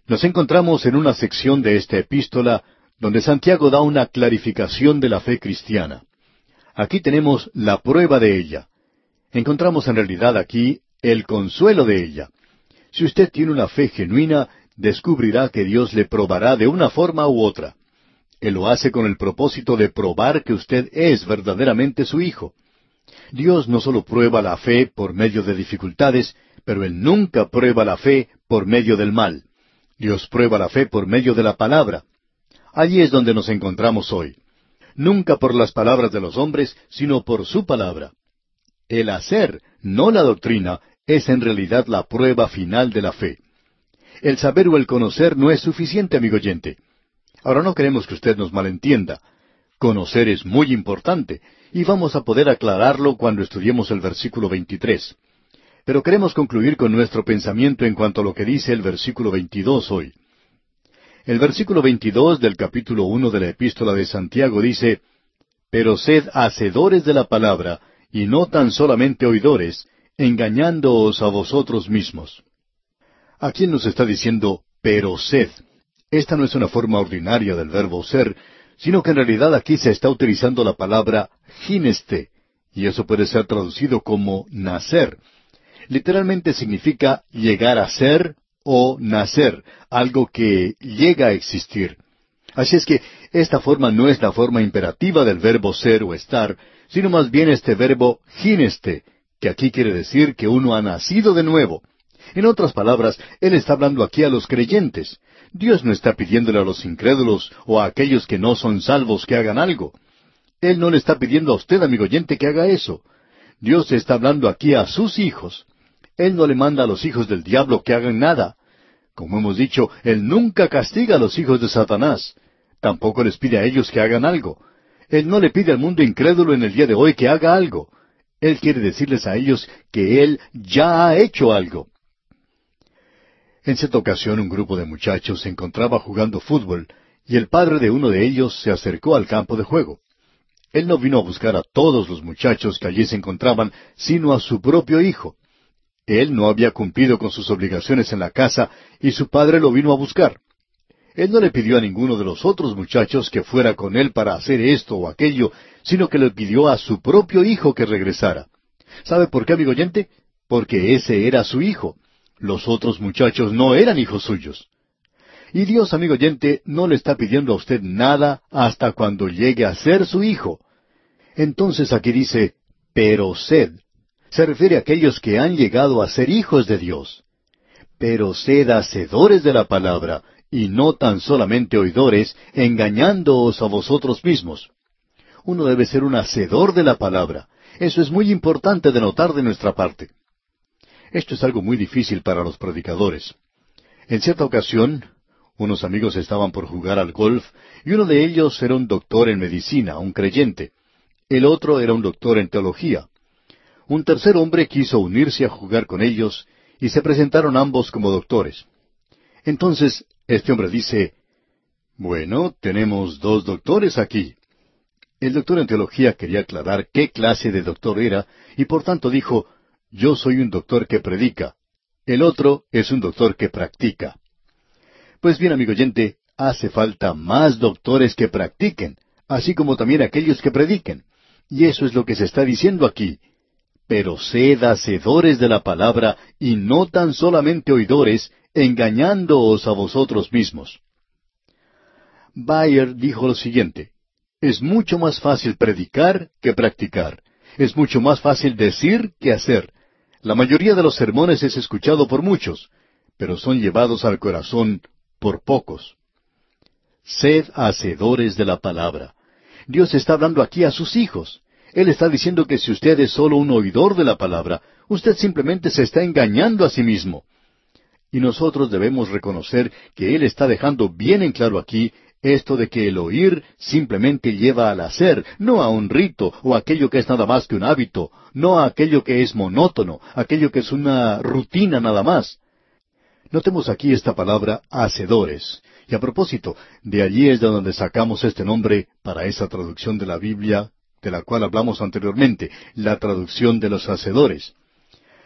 Nos encontramos en una sección de esta epístola donde Santiago da una clarificación de la fe cristiana. Aquí tenemos la prueba de ella. Encontramos en realidad aquí el consuelo de ella. Si usted tiene una fe genuina, descubrirá que Dios le probará de una forma u otra. Él lo hace con el propósito de probar que usted es verdaderamente su hijo. Dios no solo prueba la fe por medio de dificultades, pero Él nunca prueba la fe por medio del mal. Dios prueba la fe por medio de la palabra. Allí es donde nos encontramos hoy. Nunca por las palabras de los hombres, sino por su palabra. El hacer, no la doctrina, es en realidad la prueba final de la fe. El saber o el conocer no es suficiente, amigo oyente. Ahora no queremos que usted nos malentienda. Conocer es muy importante, y vamos a poder aclararlo cuando estudiemos el versículo 23. Pero queremos concluir con nuestro pensamiento en cuanto a lo que dice el versículo 22 hoy. El versículo 22 del capítulo 1 de la epístola de Santiago dice, Pero sed hacedores de la palabra, y no tan solamente oidores, engañándoos a vosotros mismos. ¿A quién nos está diciendo, pero sed? Esta no es una forma ordinaria del verbo ser, sino que en realidad aquí se está utilizando la palabra gineste, y eso puede ser traducido como nacer. Literalmente significa llegar a ser o nacer, algo que llega a existir. Así es que esta forma no es la forma imperativa del verbo ser o estar, sino más bien este verbo gineste, que aquí quiere decir que uno ha nacido de nuevo. En otras palabras, Él está hablando aquí a los creyentes. Dios no está pidiéndole a los incrédulos o a aquellos que no son salvos que hagan algo. Él no le está pidiendo a usted, amigo oyente, que haga eso. Dios está hablando aquí a sus hijos. Él no le manda a los hijos del diablo que hagan nada. Como hemos dicho, Él nunca castiga a los hijos de Satanás. Tampoco les pide a ellos que hagan algo. Él no le pide al mundo incrédulo en el día de hoy que haga algo. Él quiere decirles a ellos que Él ya ha hecho algo. En cierta ocasión un grupo de muchachos se encontraba jugando fútbol y el padre de uno de ellos se acercó al campo de juego. Él no vino a buscar a todos los muchachos que allí se encontraban, sino a su propio hijo. Él no había cumplido con sus obligaciones en la casa y su padre lo vino a buscar. Él no le pidió a ninguno de los otros muchachos que fuera con él para hacer esto o aquello, sino que le pidió a su propio hijo que regresara. ¿Sabe por qué, amigo oyente? Porque ese era su hijo. Los otros muchachos no eran hijos suyos. Y Dios, amigo oyente, no le está pidiendo a usted nada hasta cuando llegue a ser su hijo. Entonces aquí dice, pero sed. Se refiere a aquellos que han llegado a ser hijos de Dios. Pero sed hacedores de la palabra, y no tan solamente oidores, engañándoos a vosotros mismos. Uno debe ser un hacedor de la palabra. Eso es muy importante de notar de nuestra parte. Esto es algo muy difícil para los predicadores. En cierta ocasión, unos amigos estaban por jugar al golf y uno de ellos era un doctor en medicina, un creyente. El otro era un doctor en teología. Un tercer hombre quiso unirse a jugar con ellos y se presentaron ambos como doctores. Entonces este hombre dice, bueno, tenemos dos doctores aquí. El doctor en teología quería aclarar qué clase de doctor era y por tanto dijo, yo soy un doctor que predica. El otro es un doctor que practica. Pues bien, amigo oyente, hace falta más doctores que practiquen, así como también aquellos que prediquen. Y eso es lo que se está diciendo aquí. pero sed hacedores de la palabra y no tan solamente oidores, engañándoos a vosotros mismos. Bayer dijo lo siguiente, es mucho más fácil predicar que practicar. Es mucho más fácil decir que hacer. La mayoría de los sermones es escuchado por muchos, pero son llevados al corazón por pocos. Sed hacedores de la palabra. Dios está hablando aquí a sus hijos. Él está diciendo que si usted es solo un oidor de la palabra, usted simplemente se está engañando a sí mismo. Y nosotros debemos reconocer que Él está dejando bien en claro aquí esto de que el oír simplemente lleva al hacer, no a un rito o aquello que es nada más que un hábito, no a aquello que es monótono, aquello que es una rutina nada más. Notemos aquí esta palabra hacedores. Y a propósito, de allí es de donde sacamos este nombre para esa traducción de la Biblia de la cual hablamos anteriormente, la traducción de los hacedores.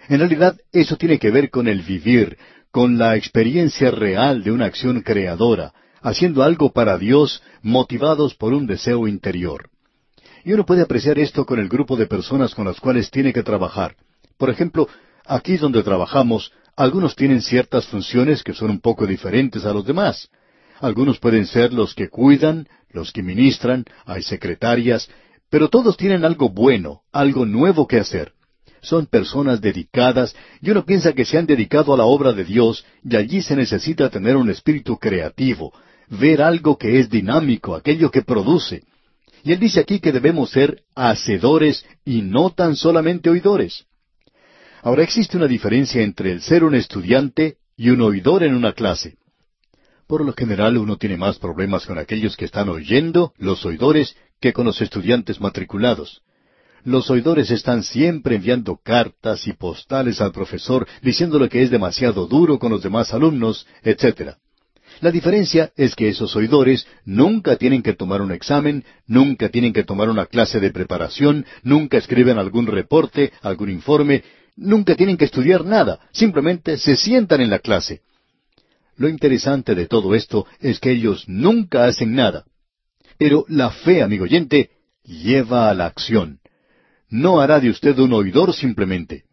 En realidad, eso tiene que ver con el vivir, con la experiencia real de una acción creadora, haciendo algo para Dios motivados por un deseo interior. Y uno puede apreciar esto con el grupo de personas con las cuales tiene que trabajar. Por ejemplo, aquí donde trabajamos, algunos tienen ciertas funciones que son un poco diferentes a los demás. Algunos pueden ser los que cuidan, los que ministran, hay secretarias, pero todos tienen algo bueno, algo nuevo que hacer. Son personas dedicadas y uno piensa que se han dedicado a la obra de Dios y allí se necesita tener un espíritu creativo, ver algo que es dinámico, aquello que produce. Y él dice aquí que debemos ser hacedores y no tan solamente oidores. Ahora existe una diferencia entre el ser un estudiante y un oidor en una clase. Por lo general uno tiene más problemas con aquellos que están oyendo, los oidores, que con los estudiantes matriculados. Los oidores están siempre enviando cartas y postales al profesor diciéndole que es demasiado duro con los demás alumnos, etc. La diferencia es que esos oidores nunca tienen que tomar un examen, nunca tienen que tomar una clase de preparación, nunca escriben algún reporte, algún informe, nunca tienen que estudiar nada, simplemente se sientan en la clase. Lo interesante de todo esto es que ellos nunca hacen nada. Pero la fe, amigo oyente, lleva a la acción. No hará de usted un oidor simplemente.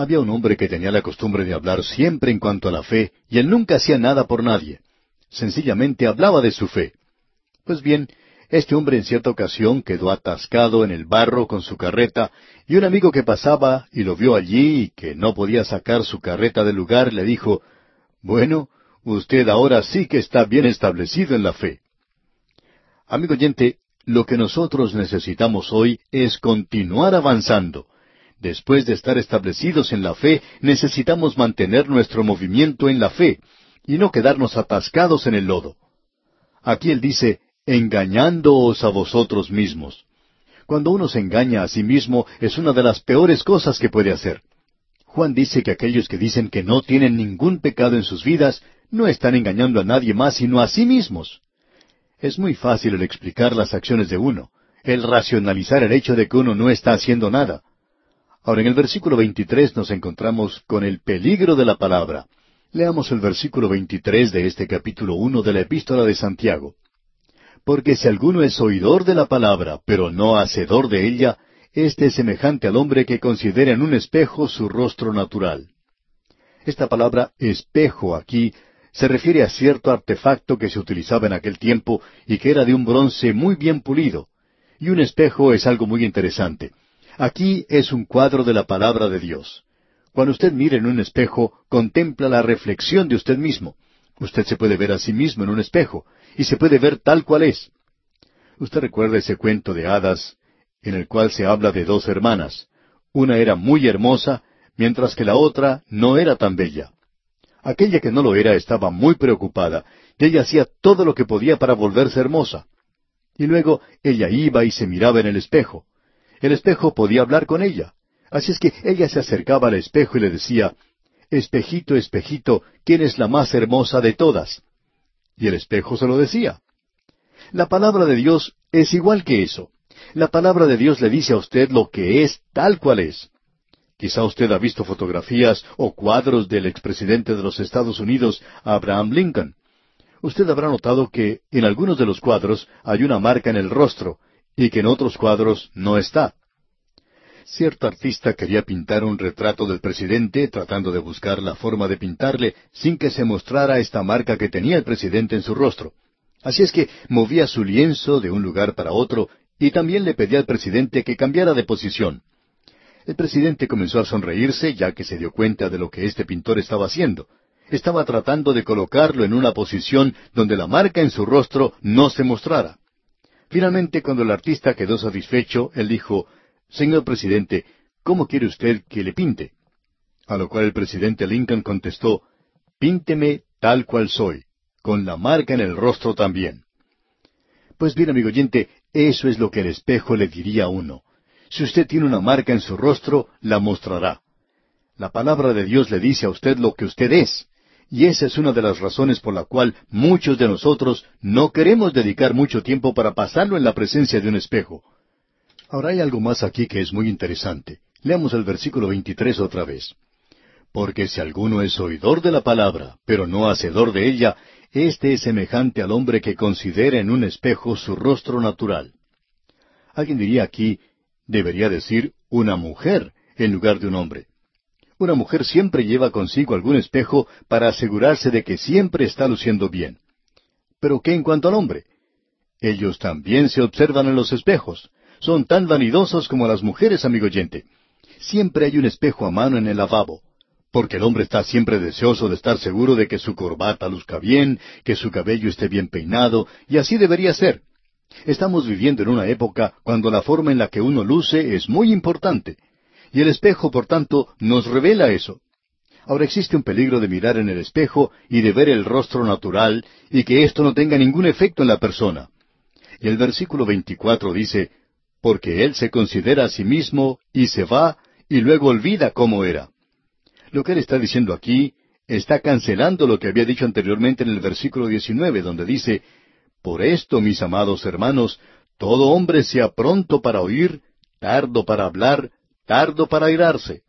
Había un hombre que tenía la costumbre de hablar siempre en cuanto a la fe, y él nunca hacía nada por nadie. Sencillamente hablaba de su fe. Pues bien, este hombre en cierta ocasión quedó atascado en el barro con su carreta, y un amigo que pasaba y lo vio allí y que no podía sacar su carreta del lugar le dijo, bueno, usted ahora sí que está bien establecido en la fe. Amigo oyente, lo que nosotros necesitamos hoy es continuar avanzando. Después de estar establecidos en la fe, necesitamos mantener nuestro movimiento en la fe y no quedarnos atascados en el lodo. Aquí él dice, engañándoos a vosotros mismos. Cuando uno se engaña a sí mismo es una de las peores cosas que puede hacer. Juan dice que aquellos que dicen que no tienen ningún pecado en sus vidas no están engañando a nadie más sino a sí mismos. Es muy fácil el explicar las acciones de uno, el racionalizar el hecho de que uno no está haciendo nada. Ahora en el versículo 23 nos encontramos con el peligro de la palabra. Leamos el versículo 23 de este capítulo 1 de la epístola de Santiago. Porque si alguno es oidor de la palabra, pero no hacedor de ella, este es semejante al hombre que considera en un espejo su rostro natural. Esta palabra espejo aquí se refiere a cierto artefacto que se utilizaba en aquel tiempo y que era de un bronce muy bien pulido. Y un espejo es algo muy interesante. Aquí es un cuadro de la palabra de Dios. Cuando usted mira en un espejo, contempla la reflexión de usted mismo. Usted se puede ver a sí mismo en un espejo, y se puede ver tal cual es. Usted recuerda ese cuento de hadas en el cual se habla de dos hermanas. Una era muy hermosa, mientras que la otra no era tan bella. Aquella que no lo era estaba muy preocupada, y ella hacía todo lo que podía para volverse hermosa. Y luego ella iba y se miraba en el espejo. El espejo podía hablar con ella. Así es que ella se acercaba al espejo y le decía, Espejito, espejito, ¿quién es la más hermosa de todas? Y el espejo se lo decía. La palabra de Dios es igual que eso. La palabra de Dios le dice a usted lo que es tal cual es. Quizá usted ha visto fotografías o cuadros del expresidente de los Estados Unidos, Abraham Lincoln. Usted habrá notado que en algunos de los cuadros hay una marca en el rostro y que en otros cuadros no está. Cierto artista quería pintar un retrato del presidente, tratando de buscar la forma de pintarle sin que se mostrara esta marca que tenía el presidente en su rostro. Así es que movía su lienzo de un lugar para otro y también le pedía al presidente que cambiara de posición. El presidente comenzó a sonreírse ya que se dio cuenta de lo que este pintor estaba haciendo. Estaba tratando de colocarlo en una posición donde la marca en su rostro no se mostrara. Finalmente, cuando el artista quedó satisfecho, él dijo, Señor presidente, ¿cómo quiere usted que le pinte? A lo cual el presidente Lincoln contestó, Pínteme tal cual soy, con la marca en el rostro también. Pues bien, amigo oyente, eso es lo que el espejo le diría a uno. Si usted tiene una marca en su rostro, la mostrará. La palabra de Dios le dice a usted lo que usted es. Y esa es una de las razones por la cual muchos de nosotros no queremos dedicar mucho tiempo para pasarlo en la presencia de un espejo. Ahora hay algo más aquí que es muy interesante. Leamos el versículo 23 otra vez. Porque si alguno es oidor de la palabra, pero no hacedor de ella, éste es semejante al hombre que considera en un espejo su rostro natural. Alguien diría aquí, debería decir una mujer en lugar de un hombre. Una mujer siempre lleva consigo algún espejo para asegurarse de que siempre está luciendo bien. Pero ¿qué en cuanto al hombre? Ellos también se observan en los espejos. Son tan vanidosos como las mujeres, amigo oyente. Siempre hay un espejo a mano en el lavabo, porque el hombre está siempre deseoso de estar seguro de que su corbata luzca bien, que su cabello esté bien peinado, y así debería ser. Estamos viviendo en una época cuando la forma en la que uno luce es muy importante. Y el espejo, por tanto, nos revela eso. Ahora existe un peligro de mirar en el espejo y de ver el rostro natural y que esto no tenga ningún efecto en la persona. Y el versículo 24 dice, porque él se considera a sí mismo y se va y luego olvida cómo era. Lo que él está diciendo aquí está cancelando lo que había dicho anteriormente en el versículo 19, donde dice, Por esto, mis amados hermanos, todo hombre sea pronto para oír, tardo para hablar, tardo para airarse.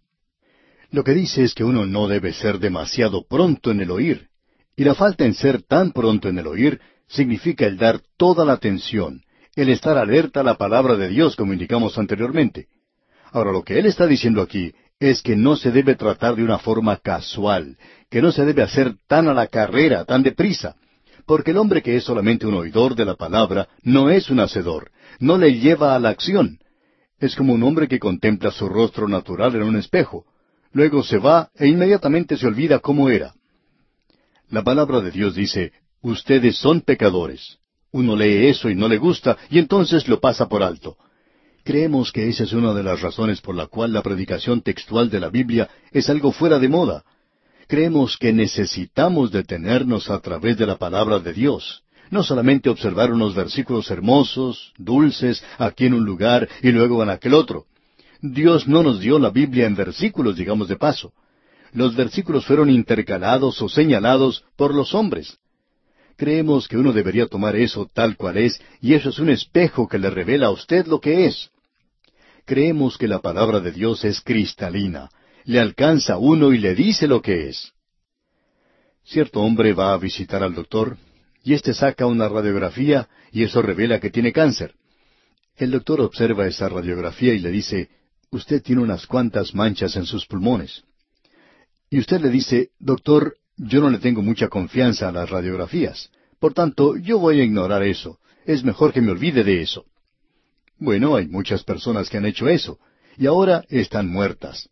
Lo que dice es que uno no debe ser demasiado pronto en el oír, y la falta en ser tan pronto en el oír significa el dar toda la atención, el estar alerta a la palabra de Dios, como indicamos anteriormente. Ahora, lo que él está diciendo aquí es que no se debe tratar de una forma casual, que no se debe hacer tan a la carrera, tan deprisa, porque el hombre que es solamente un oidor de la palabra no es un hacedor, no le lleva a la acción, es como un hombre que contempla su rostro natural en un espejo. Luego se va e inmediatamente se olvida cómo era. La palabra de Dios dice, ustedes son pecadores. Uno lee eso y no le gusta y entonces lo pasa por alto. Creemos que esa es una de las razones por la cual la predicación textual de la Biblia es algo fuera de moda. Creemos que necesitamos detenernos a través de la palabra de Dios no solamente observar unos versículos hermosos, dulces, aquí en un lugar y luego en aquel otro. Dios no nos dio la Biblia en versículos, digamos de paso. Los versículos fueron intercalados o señalados por los hombres. Creemos que uno debería tomar eso tal cual es, y eso es un espejo que le revela a usted lo que es. Creemos que la palabra de Dios es cristalina, le alcanza a uno y le dice lo que es. Cierto hombre va a visitar al doctor y éste saca una radiografía y eso revela que tiene cáncer. El doctor observa esa radiografía y le dice, usted tiene unas cuantas manchas en sus pulmones. Y usted le dice, doctor, yo no le tengo mucha confianza a las radiografías, por tanto, yo voy a ignorar eso. Es mejor que me olvide de eso. Bueno, hay muchas personas que han hecho eso, y ahora están muertas.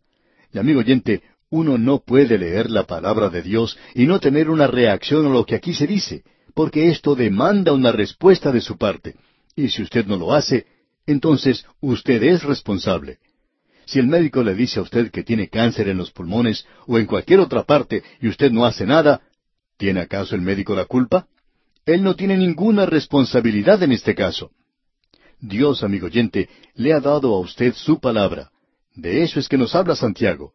Y amigo oyente, uno no puede leer la palabra de Dios y no tener una reacción a lo que aquí se dice, porque esto demanda una respuesta de su parte. Y si usted no lo hace, entonces usted es responsable. Si el médico le dice a usted que tiene cáncer en los pulmones o en cualquier otra parte y usted no hace nada, ¿tiene acaso el médico la culpa? Él no tiene ninguna responsabilidad en este caso. Dios, amigo oyente, le ha dado a usted su palabra. De eso es que nos habla Santiago.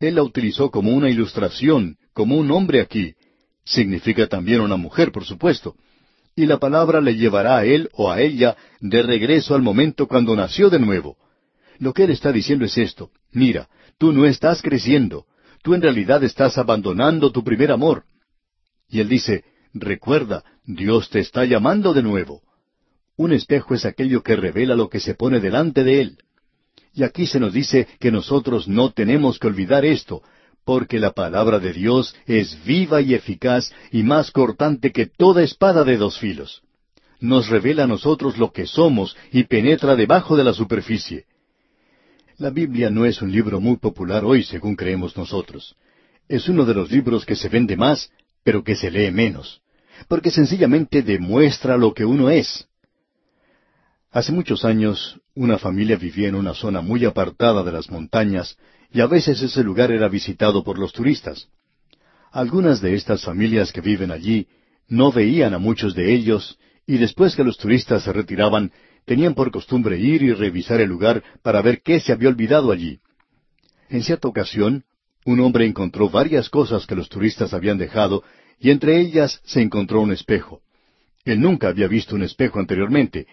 Él la utilizó como una ilustración, como un hombre aquí, Significa también una mujer, por supuesto. Y la palabra le llevará a él o a ella de regreso al momento cuando nació de nuevo. Lo que él está diciendo es esto. Mira, tú no estás creciendo. Tú en realidad estás abandonando tu primer amor. Y él dice, recuerda, Dios te está llamando de nuevo. Un espejo es aquello que revela lo que se pone delante de él. Y aquí se nos dice que nosotros no tenemos que olvidar esto, porque la palabra de Dios es viva y eficaz y más cortante que toda espada de dos filos. Nos revela a nosotros lo que somos y penetra debajo de la superficie. La Biblia no es un libro muy popular hoy, según creemos nosotros. Es uno de los libros que se vende más, pero que se lee menos, porque sencillamente demuestra lo que uno es. Hace muchos años, una familia vivía en una zona muy apartada de las montañas, y a veces ese lugar era visitado por los turistas. Algunas de estas familias que viven allí no veían a muchos de ellos y después que los turistas se retiraban, tenían por costumbre ir y revisar el lugar para ver qué se había olvidado allí. En cierta ocasión, un hombre encontró varias cosas que los turistas habían dejado y entre ellas se encontró un espejo. Él nunca había visto un espejo anteriormente,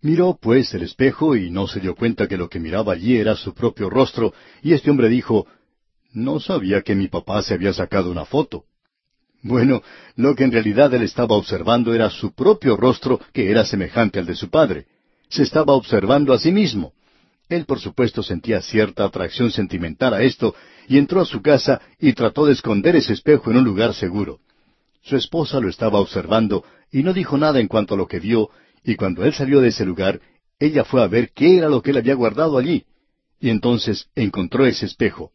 Miró pues el espejo y no se dio cuenta que lo que miraba allí era su propio rostro, y este hombre dijo, No sabía que mi papá se había sacado una foto. Bueno, lo que en realidad él estaba observando era su propio rostro, que era semejante al de su padre. Se estaba observando a sí mismo. Él, por supuesto, sentía cierta atracción sentimental a esto, y entró a su casa y trató de esconder ese espejo en un lugar seguro. Su esposa lo estaba observando y no dijo nada en cuanto a lo que vio, y cuando él salió de ese lugar, ella fue a ver qué era lo que él había guardado allí. Y entonces encontró ese espejo.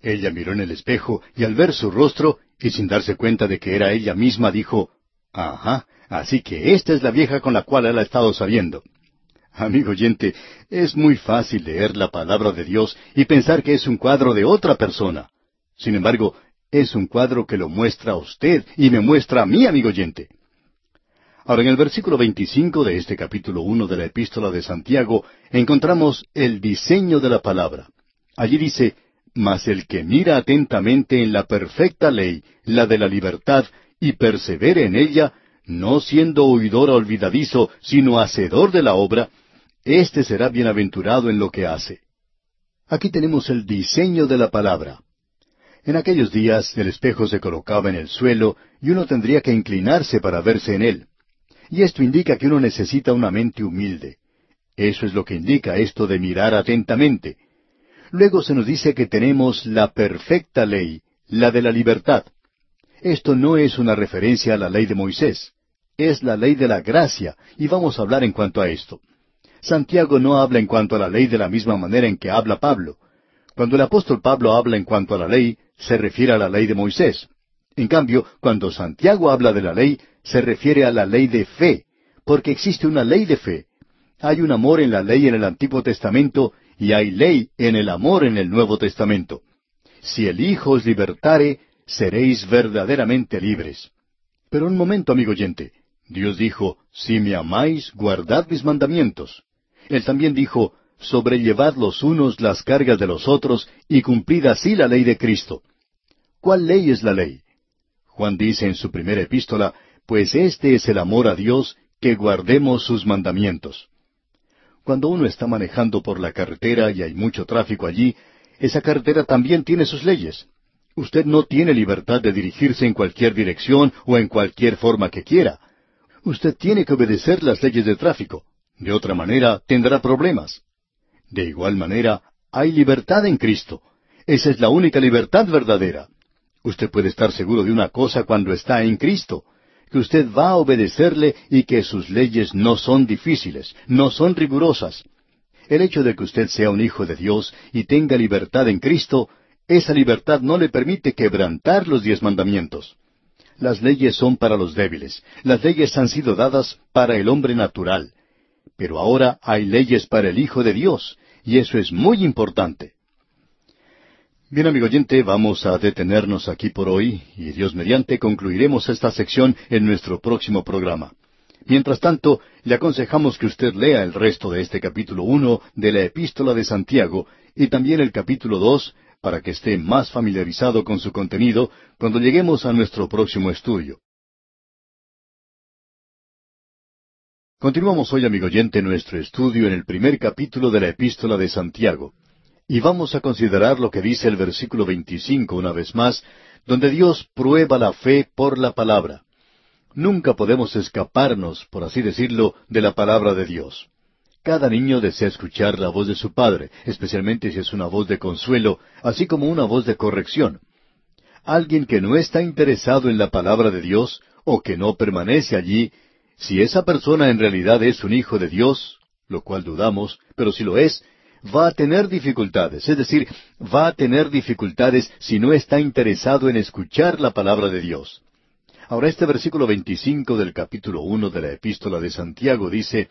Ella miró en el espejo y al ver su rostro, y sin darse cuenta de que era ella misma, dijo, Ajá, así que esta es la vieja con la cual él ha estado saliendo. Amigo oyente, es muy fácil leer la palabra de Dios y pensar que es un cuadro de otra persona. Sin embargo, es un cuadro que lo muestra a usted y me muestra a mí, amigo oyente. Ahora, en el versículo 25 de este capítulo 1 de la epístola de Santiago, encontramos el diseño de la palabra. Allí dice, Mas el que mira atentamente en la perfecta ley, la de la libertad, y persevere en ella, no siendo oidor olvidadizo, sino hacedor de la obra, éste será bienaventurado en lo que hace. Aquí tenemos el diseño de la palabra. En aquellos días el espejo se colocaba en el suelo y uno tendría que inclinarse para verse en él. Y esto indica que uno necesita una mente humilde. Eso es lo que indica esto de mirar atentamente. Luego se nos dice que tenemos la perfecta ley, la de la libertad. Esto no es una referencia a la ley de Moisés, es la ley de la gracia, y vamos a hablar en cuanto a esto. Santiago no habla en cuanto a la ley de la misma manera en que habla Pablo. Cuando el apóstol Pablo habla en cuanto a la ley, se refiere a la ley de Moisés. En cambio, cuando Santiago habla de la ley, se refiere a la ley de fe, porque existe una ley de fe. Hay un amor en la ley en el Antiguo Testamento y hay ley en el amor en el Nuevo Testamento. Si el Hijo os libertare, seréis verdaderamente libres. Pero un momento, amigo oyente. Dios dijo, si me amáis, guardad mis mandamientos. Él también dijo, sobrellevad los unos las cargas de los otros y cumplid así la ley de Cristo. ¿Cuál ley es la ley? Juan dice en su primera epístola, pues este es el amor a Dios, que guardemos sus mandamientos. Cuando uno está manejando por la carretera y hay mucho tráfico allí, esa carretera también tiene sus leyes. Usted no tiene libertad de dirigirse en cualquier dirección o en cualquier forma que quiera. Usted tiene que obedecer las leyes de tráfico. De otra manera, tendrá problemas. De igual manera, hay libertad en Cristo. Esa es la única libertad verdadera. Usted puede estar seguro de una cosa cuando está en Cristo que usted va a obedecerle y que sus leyes no son difíciles, no son rigurosas. El hecho de que usted sea un hijo de Dios y tenga libertad en Cristo, esa libertad no le permite quebrantar los diez mandamientos. Las leyes son para los débiles, las leyes han sido dadas para el hombre natural, pero ahora hay leyes para el Hijo de Dios, y eso es muy importante. Bien, amigo oyente, vamos a detenernos aquí por hoy y Dios mediante concluiremos esta sección en nuestro próximo programa. Mientras tanto, le aconsejamos que usted lea el resto de este capítulo uno de la Epístola de Santiago y también el capítulo dos para que esté más familiarizado con su contenido cuando lleguemos a nuestro próximo estudio. Continuamos hoy, amigo oyente, nuestro estudio en el primer capítulo de la Epístola de Santiago. Y vamos a considerar lo que dice el versículo 25 una vez más, donde Dios prueba la fe por la palabra. Nunca podemos escaparnos, por así decirlo, de la palabra de Dios. Cada niño desea escuchar la voz de su padre, especialmente si es una voz de consuelo, así como una voz de corrección. Alguien que no está interesado en la palabra de Dios, o que no permanece allí, si esa persona en realidad es un hijo de Dios, lo cual dudamos, pero si lo es, va a tener dificultades, es decir, va a tener dificultades si no está interesado en escuchar la palabra de Dios. Ahora este versículo 25 del capítulo uno de la epístola de Santiago dice,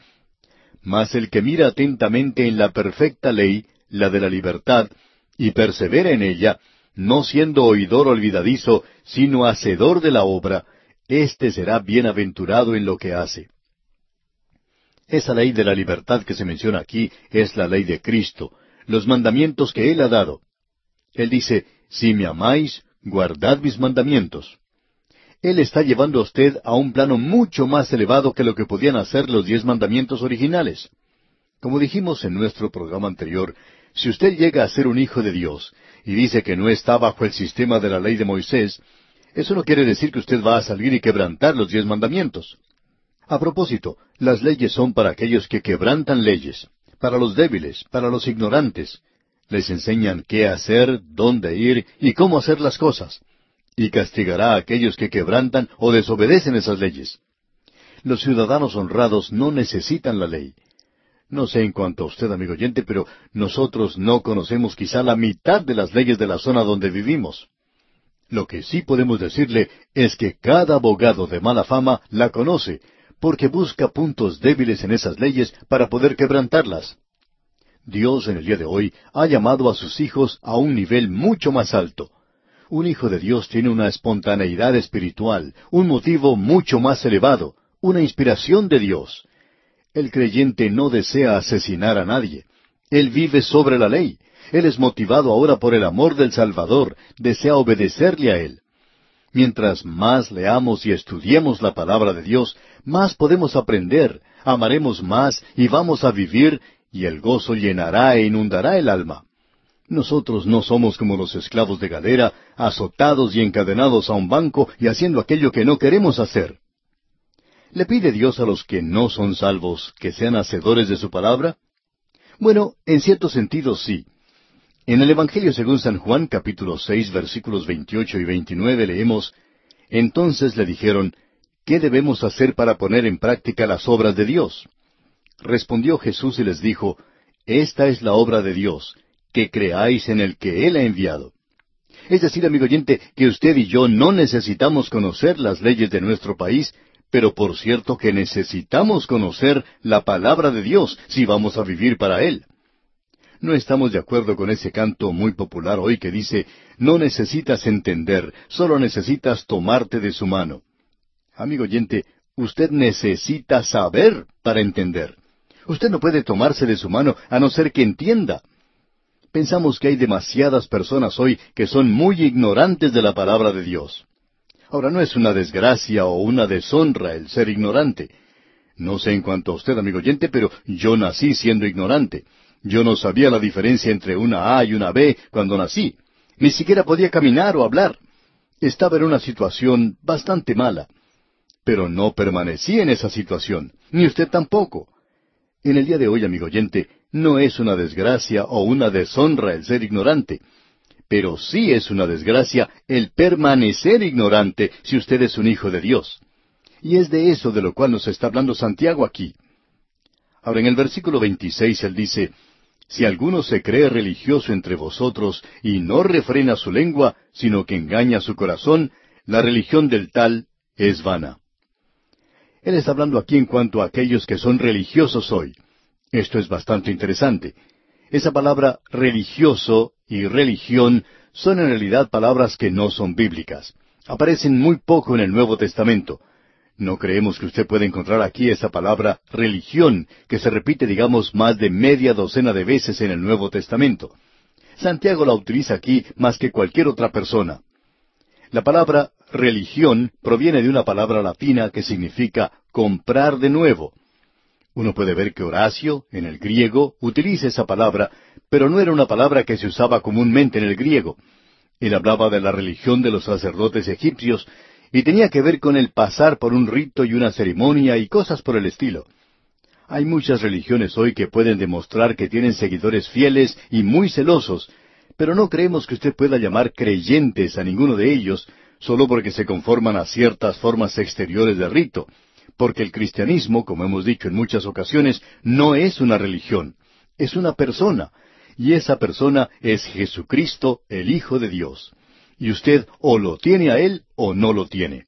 Mas el que mira atentamente en la perfecta ley, la de la libertad, y persevera en ella, no siendo oidor olvidadizo, sino hacedor de la obra, éste será bienaventurado en lo que hace. Esa ley de la libertad que se menciona aquí es la ley de Cristo, los mandamientos que Él ha dado. Él dice, si me amáis, guardad mis mandamientos. Él está llevando a usted a un plano mucho más elevado que lo que podían hacer los diez mandamientos originales. Como dijimos en nuestro programa anterior, si usted llega a ser un hijo de Dios y dice que no está bajo el sistema de la ley de Moisés, eso no quiere decir que usted va a salir y quebrantar los diez mandamientos. A propósito, las leyes son para aquellos que quebrantan leyes, para los débiles, para los ignorantes. Les enseñan qué hacer, dónde ir y cómo hacer las cosas. Y castigará a aquellos que quebrantan o desobedecen esas leyes. Los ciudadanos honrados no necesitan la ley. No sé en cuanto a usted, amigo oyente, pero nosotros no conocemos quizá la mitad de las leyes de la zona donde vivimos. Lo que sí podemos decirle es que cada abogado de mala fama la conoce, porque busca puntos débiles en esas leyes para poder quebrantarlas. Dios en el día de hoy ha llamado a sus hijos a un nivel mucho más alto. Un hijo de Dios tiene una espontaneidad espiritual, un motivo mucho más elevado, una inspiración de Dios. El creyente no desea asesinar a nadie. Él vive sobre la ley. Él es motivado ahora por el amor del Salvador, desea obedecerle a Él. Mientras más leamos y estudiemos la palabra de Dios, más podemos aprender, amaremos más y vamos a vivir, y el gozo llenará e inundará el alma. Nosotros no somos como los esclavos de Gadera, azotados y encadenados a un banco y haciendo aquello que no queremos hacer. ¿Le pide Dios a los que no son salvos que sean hacedores de su palabra? Bueno, en cierto sentido sí. En el Evangelio según San Juan capítulo seis versículos veintiocho y veintinueve leemos Entonces le dijeron ¿Qué debemos hacer para poner en práctica las obras de Dios? Respondió Jesús y les dijo Esta es la obra de Dios, que creáis en el que Él ha enviado. Es decir, amigo oyente, que usted y yo no necesitamos conocer las leyes de nuestro país, pero por cierto que necesitamos conocer la palabra de Dios si vamos a vivir para Él. No estamos de acuerdo con ese canto muy popular hoy que dice, no necesitas entender, solo necesitas tomarte de su mano. Amigo oyente, usted necesita saber para entender. Usted no puede tomarse de su mano a no ser que entienda. Pensamos que hay demasiadas personas hoy que son muy ignorantes de la palabra de Dios. Ahora no es una desgracia o una deshonra el ser ignorante. No sé en cuanto a usted, amigo oyente, pero yo nací siendo ignorante. Yo no sabía la diferencia entre una A y una B cuando nací. Ni siquiera podía caminar o hablar. Estaba en una situación bastante mala. Pero no permanecí en esa situación, ni usted tampoco. En el día de hoy, amigo oyente, no es una desgracia o una deshonra el ser ignorante, pero sí es una desgracia el permanecer ignorante si usted es un hijo de Dios. Y es de eso de lo cual nos está hablando Santiago aquí. Ahora en el versículo 26 él dice, si alguno se cree religioso entre vosotros y no refrena su lengua, sino que engaña su corazón, la religión del tal es vana. Él está hablando aquí en cuanto a aquellos que son religiosos hoy. Esto es bastante interesante. Esa palabra religioso y religión son en realidad palabras que no son bíblicas. Aparecen muy poco en el Nuevo Testamento. No creemos que usted pueda encontrar aquí esa palabra religión, que se repite, digamos, más de media docena de veces en el Nuevo Testamento. Santiago la utiliza aquí más que cualquier otra persona. La palabra religión proviene de una palabra latina que significa comprar de nuevo. Uno puede ver que Horacio, en el griego, utiliza esa palabra, pero no era una palabra que se usaba comúnmente en el griego. Él hablaba de la religión de los sacerdotes egipcios y tenía que ver con el pasar por un rito y una ceremonia y cosas por el estilo. Hay muchas religiones hoy que pueden demostrar que tienen seguidores fieles y muy celosos, pero no creemos que usted pueda llamar creyentes a ninguno de ellos solo porque se conforman a ciertas formas exteriores de rito, porque el cristianismo, como hemos dicho en muchas ocasiones, no es una religión, es una persona, y esa persona es Jesucristo, el Hijo de Dios. Y usted o lo tiene a Él o no lo tiene.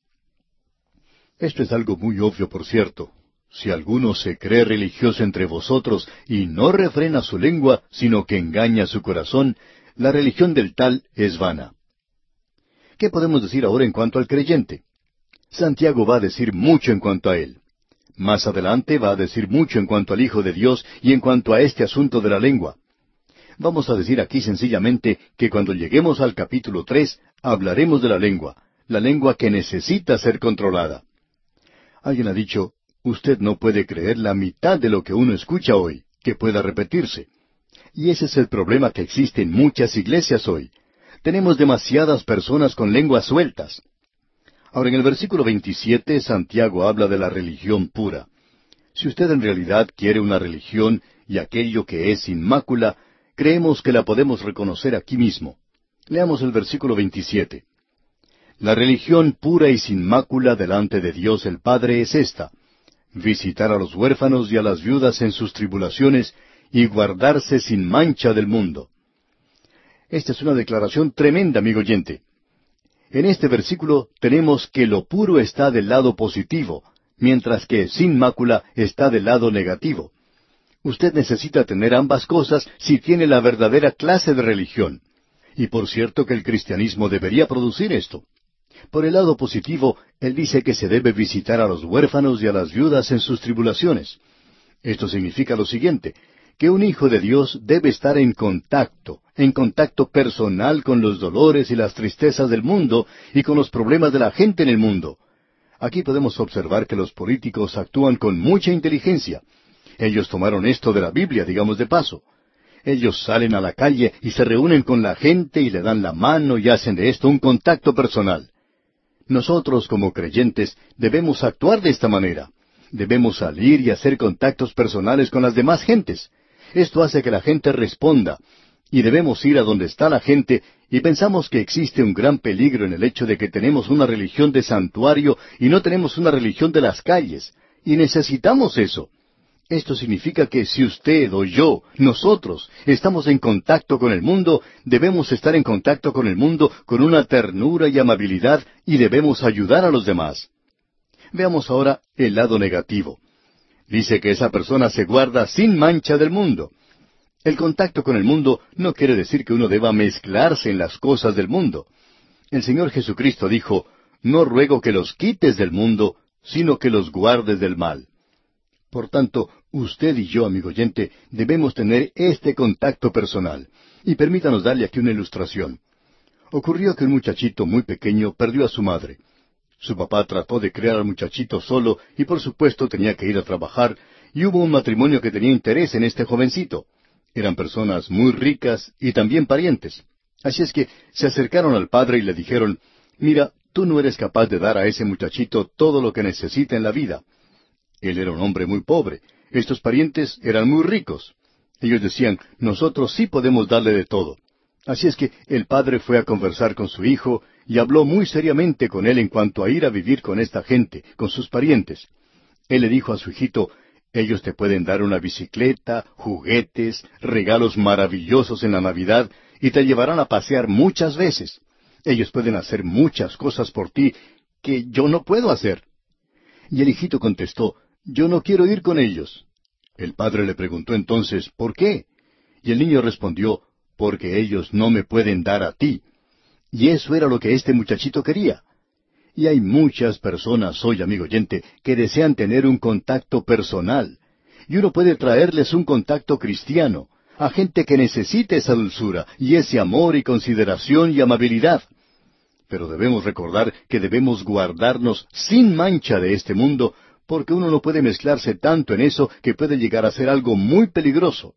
Esto es algo muy obvio, por cierto. Si alguno se cree religioso entre vosotros y no refrena su lengua, sino que engaña su corazón, la religión del tal es vana. ¿Qué podemos decir ahora en cuanto al creyente? Santiago va a decir mucho en cuanto a él. Más adelante va a decir mucho en cuanto al Hijo de Dios y en cuanto a este asunto de la lengua. Vamos a decir aquí sencillamente que cuando lleguemos al capítulo tres hablaremos de la lengua, la lengua que necesita ser controlada. Alguien ha dicho, usted no puede creer la mitad de lo que uno escucha hoy, que pueda repetirse. Y ese es el problema que existe en muchas iglesias hoy. Tenemos demasiadas personas con lenguas sueltas. Ahora, en el versículo 27, Santiago habla de la religión pura. Si usted en realidad quiere una religión y aquello que es inmácula, creemos que la podemos reconocer aquí mismo. Leamos el versículo 27. La religión pura y sin mácula delante de Dios el Padre es esta, visitar a los huérfanos y a las viudas en sus tribulaciones y guardarse sin mancha del mundo. Esta es una declaración tremenda, amigo oyente. En este versículo tenemos que lo puro está del lado positivo, mientras que sin mácula está del lado negativo. Usted necesita tener ambas cosas si tiene la verdadera clase de religión. Y por cierto que el cristianismo debería producir esto. Por el lado positivo, él dice que se debe visitar a los huérfanos y a las viudas en sus tribulaciones. Esto significa lo siguiente, que un hijo de Dios debe estar en contacto, en contacto personal con los dolores y las tristezas del mundo y con los problemas de la gente en el mundo. Aquí podemos observar que los políticos actúan con mucha inteligencia. Ellos tomaron esto de la Biblia, digamos de paso. Ellos salen a la calle y se reúnen con la gente y le dan la mano y hacen de esto un contacto personal. Nosotros como creyentes debemos actuar de esta manera. Debemos salir y hacer contactos personales con las demás gentes. Esto hace que la gente responda, y debemos ir a donde está la gente y pensamos que existe un gran peligro en el hecho de que tenemos una religión de santuario y no tenemos una religión de las calles, y necesitamos eso. Esto significa que si usted o yo, nosotros, estamos en contacto con el mundo, debemos estar en contacto con el mundo con una ternura y amabilidad y debemos ayudar a los demás. Veamos ahora el lado negativo. Dice que esa persona se guarda sin mancha del mundo. El contacto con el mundo no quiere decir que uno deba mezclarse en las cosas del mundo. El Señor Jesucristo dijo, No ruego que los quites del mundo, sino que los guardes del mal. Por tanto, usted y yo, amigo oyente, debemos tener este contacto personal. Y permítanos darle aquí una ilustración. Ocurrió que un muchachito muy pequeño perdió a su madre. Su papá trató de criar al muchachito solo y por supuesto tenía que ir a trabajar, y hubo un matrimonio que tenía interés en este jovencito. Eran personas muy ricas y también parientes. Así es que se acercaron al padre y le dijeron, Mira, tú no eres capaz de dar a ese muchachito todo lo que necesita en la vida. Él era un hombre muy pobre. Estos parientes eran muy ricos. Ellos decían, nosotros sí podemos darle de todo. Así es que el padre fue a conversar con su hijo y habló muy seriamente con él en cuanto a ir a vivir con esta gente, con sus parientes. Él le dijo a su hijito, ellos te pueden dar una bicicleta, juguetes, regalos maravillosos en la Navidad y te llevarán a pasear muchas veces. Ellos pueden hacer muchas cosas por ti que yo no puedo hacer. Y el hijito contestó, yo no quiero ir con ellos. El padre le preguntó entonces, ¿por qué? Y el niño respondió, porque ellos no me pueden dar a ti. Y eso era lo que este muchachito quería. Y hay muchas personas hoy, amigo oyente, que desean tener un contacto personal. Y uno puede traerles un contacto cristiano, a gente que necesite esa dulzura y ese amor y consideración y amabilidad. Pero debemos recordar que debemos guardarnos sin mancha de este mundo, porque uno no puede mezclarse tanto en eso que puede llegar a ser algo muy peligroso.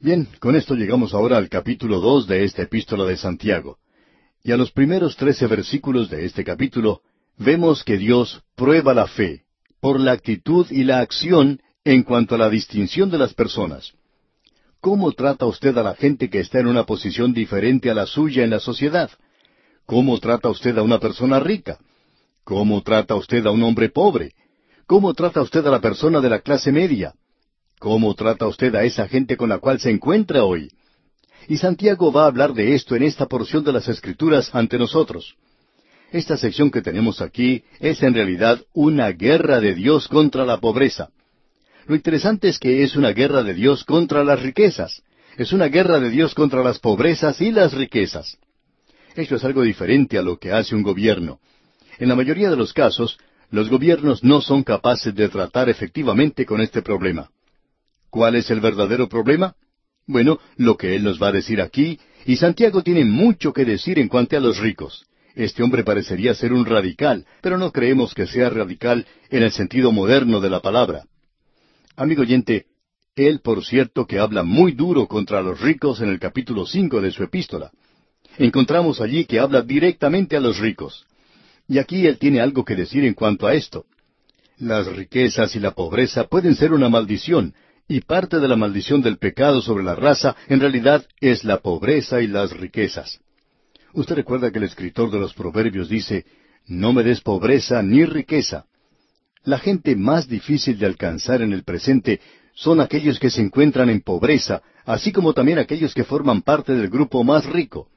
Bien, con esto llegamos ahora al capítulo dos de esta epístola de Santiago. Y a los primeros trece versículos de este capítulo vemos que Dios prueba la fe, por la actitud y la acción en cuanto a la distinción de las personas. ¿Cómo trata usted a la gente que está en una posición diferente a la suya en la sociedad? ¿Cómo trata usted a una persona rica? ¿Cómo trata usted a un hombre pobre? ¿Cómo trata usted a la persona de la clase media? ¿Cómo trata usted a esa gente con la cual se encuentra hoy? Y Santiago va a hablar de esto en esta porción de las Escrituras ante nosotros. Esta sección que tenemos aquí es en realidad una guerra de Dios contra la pobreza. Lo interesante es que es una guerra de Dios contra las riquezas. Es una guerra de Dios contra las pobrezas y las riquezas. Esto es algo diferente a lo que hace un gobierno. En la mayoría de los casos, los gobiernos no son capaces de tratar efectivamente con este problema. ¿Cuál es el verdadero problema? Bueno, lo que él nos va a decir aquí, y Santiago tiene mucho que decir en cuanto a los ricos. Este hombre parecería ser un radical, pero no creemos que sea radical en el sentido moderno de la palabra. Amigo oyente, él por cierto que habla muy duro contra los ricos en el capítulo cinco de su epístola. Encontramos allí que habla directamente a los ricos. Y aquí él tiene algo que decir en cuanto a esto. Las riquezas y la pobreza pueden ser una maldición, y parte de la maldición del pecado sobre la raza en realidad es la pobreza y las riquezas. Usted recuerda que el escritor de los Proverbios dice, No me des pobreza ni riqueza. La gente más difícil de alcanzar en el presente son aquellos que se encuentran en pobreza, así como también aquellos que forman parte del grupo más rico.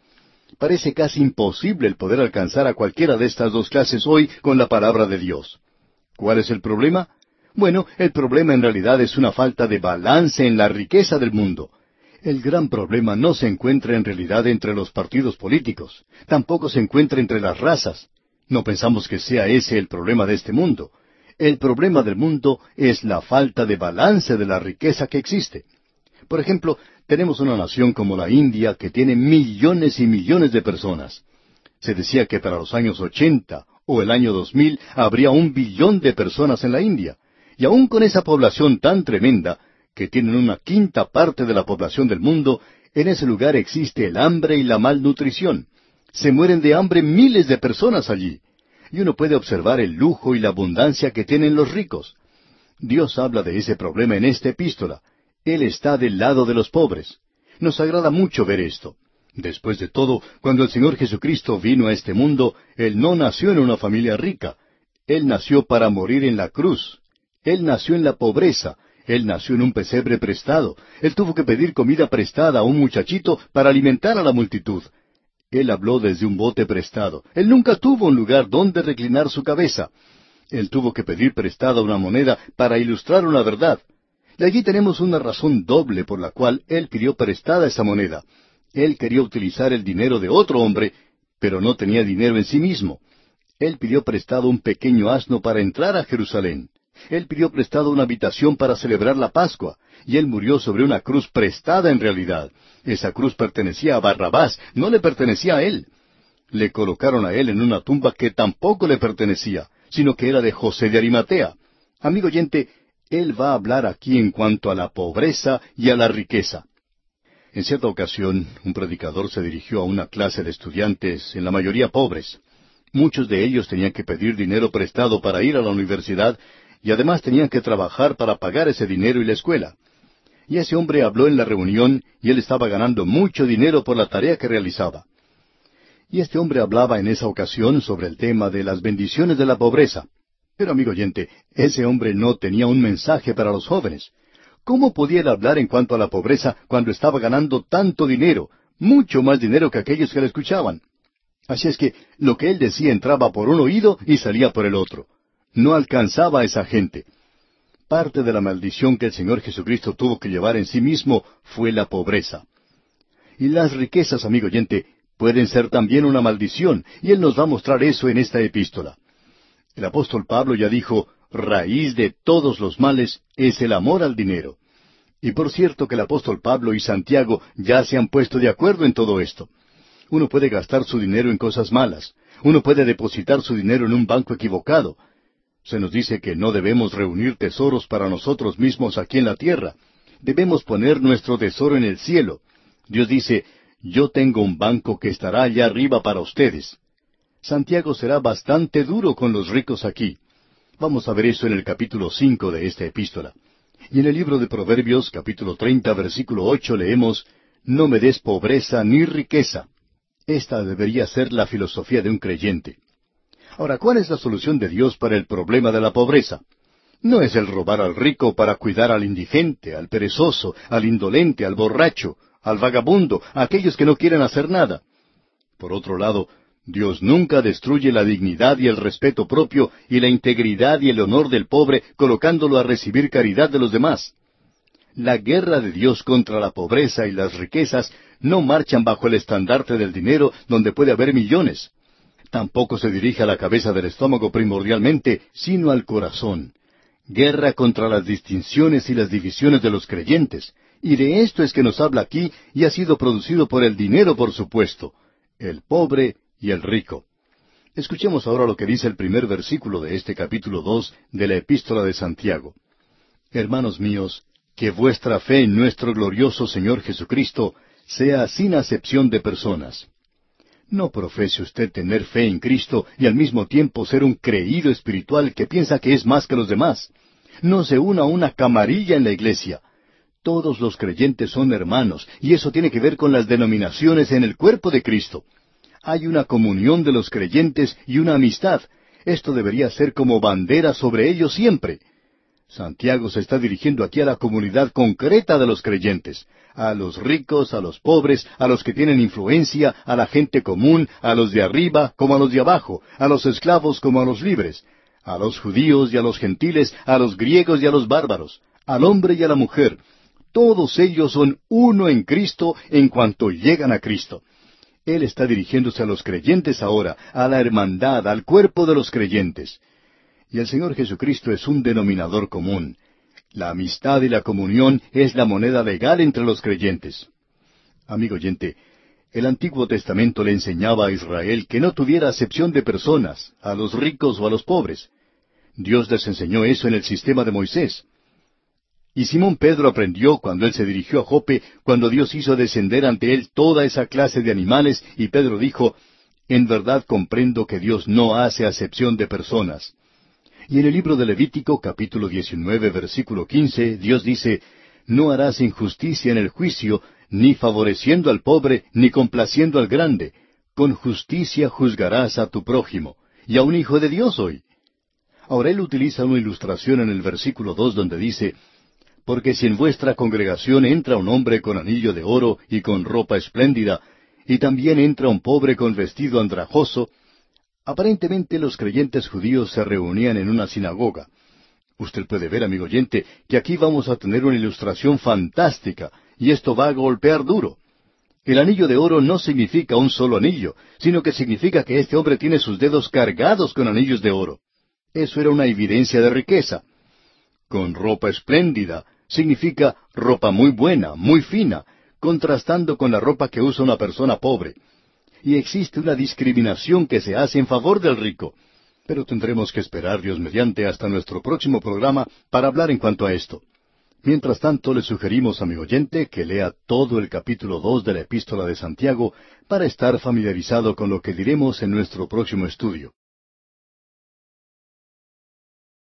Parece casi imposible el poder alcanzar a cualquiera de estas dos clases hoy con la palabra de Dios. ¿Cuál es el problema? Bueno, el problema en realidad es una falta de balance en la riqueza del mundo. El gran problema no se encuentra en realidad entre los partidos políticos, tampoco se encuentra entre las razas. No pensamos que sea ese el problema de este mundo. El problema del mundo es la falta de balance de la riqueza que existe. Por ejemplo, tenemos una nación como la India que tiene millones y millones de personas. Se decía que para los años ochenta o el año dos mil habría un billón de personas en la India. Y aún con esa población tan tremenda, que tienen una quinta parte de la población del mundo, en ese lugar existe el hambre y la malnutrición. Se mueren de hambre miles de personas allí. Y uno puede observar el lujo y la abundancia que tienen los ricos. Dios habla de ese problema en esta epístola. Él está del lado de los pobres. Nos agrada mucho ver esto. Después de todo, cuando el Señor Jesucristo vino a este mundo, Él no nació en una familia rica. Él nació para morir en la cruz. Él nació en la pobreza, él nació en un pesebre prestado, él tuvo que pedir comida prestada a un muchachito para alimentar a la multitud. Él habló desde un bote prestado, él nunca tuvo un lugar donde reclinar su cabeza. Él tuvo que pedir prestada una moneda para ilustrar una verdad. Y allí tenemos una razón doble por la cual él pidió prestada esa moneda. Él quería utilizar el dinero de otro hombre, pero no tenía dinero en sí mismo. Él pidió prestado un pequeño asno para entrar a Jerusalén. Él pidió prestado una habitación para celebrar la Pascua, y él murió sobre una cruz prestada en realidad. Esa cruz pertenecía a Barrabás, no le pertenecía a él. Le colocaron a él en una tumba que tampoco le pertenecía, sino que era de José de Arimatea. Amigo oyente, él va a hablar aquí en cuanto a la pobreza y a la riqueza. En cierta ocasión, un predicador se dirigió a una clase de estudiantes, en la mayoría pobres. Muchos de ellos tenían que pedir dinero prestado para ir a la universidad y además tenían que trabajar para pagar ese dinero y la escuela. Y ese hombre habló en la reunión y él estaba ganando mucho dinero por la tarea que realizaba. Y este hombre hablaba en esa ocasión sobre el tema de las bendiciones de la pobreza. Pero amigo oyente, ese hombre no tenía un mensaje para los jóvenes. ¿Cómo podía hablar en cuanto a la pobreza cuando estaba ganando tanto dinero, mucho más dinero que aquellos que le escuchaban? Así es que lo que él decía entraba por un oído y salía por el otro no alcanzaba a esa gente. Parte de la maldición que el Señor Jesucristo tuvo que llevar en sí mismo fue la pobreza. Y las riquezas, amigo oyente, pueden ser también una maldición, y Él nos va a mostrar eso en esta epístola. El apóstol Pablo ya dijo, raíz de todos los males es el amor al dinero. Y por cierto que el apóstol Pablo y Santiago ya se han puesto de acuerdo en todo esto. Uno puede gastar su dinero en cosas malas, uno puede depositar su dinero en un banco equivocado, se nos dice que no debemos reunir tesoros para nosotros mismos aquí en la tierra. Debemos poner nuestro tesoro en el cielo. Dios dice, yo tengo un banco que estará allá arriba para ustedes. Santiago será bastante duro con los ricos aquí. Vamos a ver eso en el capítulo cinco de esta epístola. Y en el libro de Proverbios, capítulo treinta, versículo ocho, leemos No me des pobreza ni riqueza. Esta debería ser la filosofía de un creyente. Ahora, ¿cuál es la solución de Dios para el problema de la pobreza? No es el robar al rico para cuidar al indigente, al perezoso, al indolente, al borracho, al vagabundo, a aquellos que no quieren hacer nada. Por otro lado, Dios nunca destruye la dignidad y el respeto propio y la integridad y el honor del pobre colocándolo a recibir caridad de los demás. La guerra de Dios contra la pobreza y las riquezas no marchan bajo el estandarte del dinero donde puede haber millones. Tampoco se dirige a la cabeza del estómago primordialmente, sino al corazón. Guerra contra las distinciones y las divisiones de los creyentes. Y de esto es que nos habla aquí y ha sido producido por el dinero, por supuesto. El pobre y el rico. Escuchemos ahora lo que dice el primer versículo de este capítulo dos de la epístola de Santiago. Hermanos míos, que vuestra fe en nuestro glorioso Señor Jesucristo sea sin acepción de personas. No profese usted tener fe en Cristo y al mismo tiempo ser un creído espiritual que piensa que es más que los demás. No se una una camarilla en la iglesia. Todos los creyentes son hermanos, y eso tiene que ver con las denominaciones en el cuerpo de Cristo hay una comunión de los creyentes y una amistad. Esto debería ser como bandera sobre ellos siempre. Santiago se está dirigiendo aquí a la comunidad concreta de los creyentes, a los ricos, a los pobres, a los que tienen influencia, a la gente común, a los de arriba como a los de abajo, a los esclavos como a los libres, a los judíos y a los gentiles, a los griegos y a los bárbaros, al hombre y a la mujer. Todos ellos son uno en Cristo en cuanto llegan a Cristo. Él está dirigiéndose a los creyentes ahora, a la hermandad, al cuerpo de los creyentes. Y el Señor Jesucristo es un denominador común. La amistad y la comunión es la moneda legal entre los creyentes. Amigo oyente, el Antiguo Testamento le enseñaba a Israel que no tuviera acepción de personas, a los ricos o a los pobres. Dios les enseñó eso en el sistema de Moisés. Y Simón Pedro aprendió cuando él se dirigió a Jope, cuando Dios hizo descender ante él toda esa clase de animales, y Pedro dijo, En verdad comprendo que Dios no hace acepción de personas. Y en el libro de Levítico, capítulo 19, versículo 15, Dios dice, No harás injusticia en el juicio, ni favoreciendo al pobre, ni complaciendo al grande. Con justicia juzgarás a tu prójimo. Y a un hijo de Dios hoy. Ahora él utiliza una ilustración en el versículo dos donde dice, porque si en vuestra congregación entra un hombre con anillo de oro y con ropa espléndida, y también entra un pobre con vestido andrajoso, aparentemente los creyentes judíos se reunían en una sinagoga. Usted puede ver, amigo oyente, que aquí vamos a tener una ilustración fantástica, y esto va a golpear duro. El anillo de oro no significa un solo anillo, sino que significa que este hombre tiene sus dedos cargados con anillos de oro. Eso era una evidencia de riqueza con ropa espléndida, significa ropa muy buena, muy fina, contrastando con la ropa que usa una persona pobre. Y existe una discriminación que se hace en favor del rico. Pero tendremos que esperar, Dios mediante, hasta nuestro próximo programa para hablar en cuanto a esto. Mientras tanto, le sugerimos, amigo oyente, que lea todo el capítulo dos de la epístola de Santiago para estar familiarizado con lo que diremos en nuestro próximo estudio.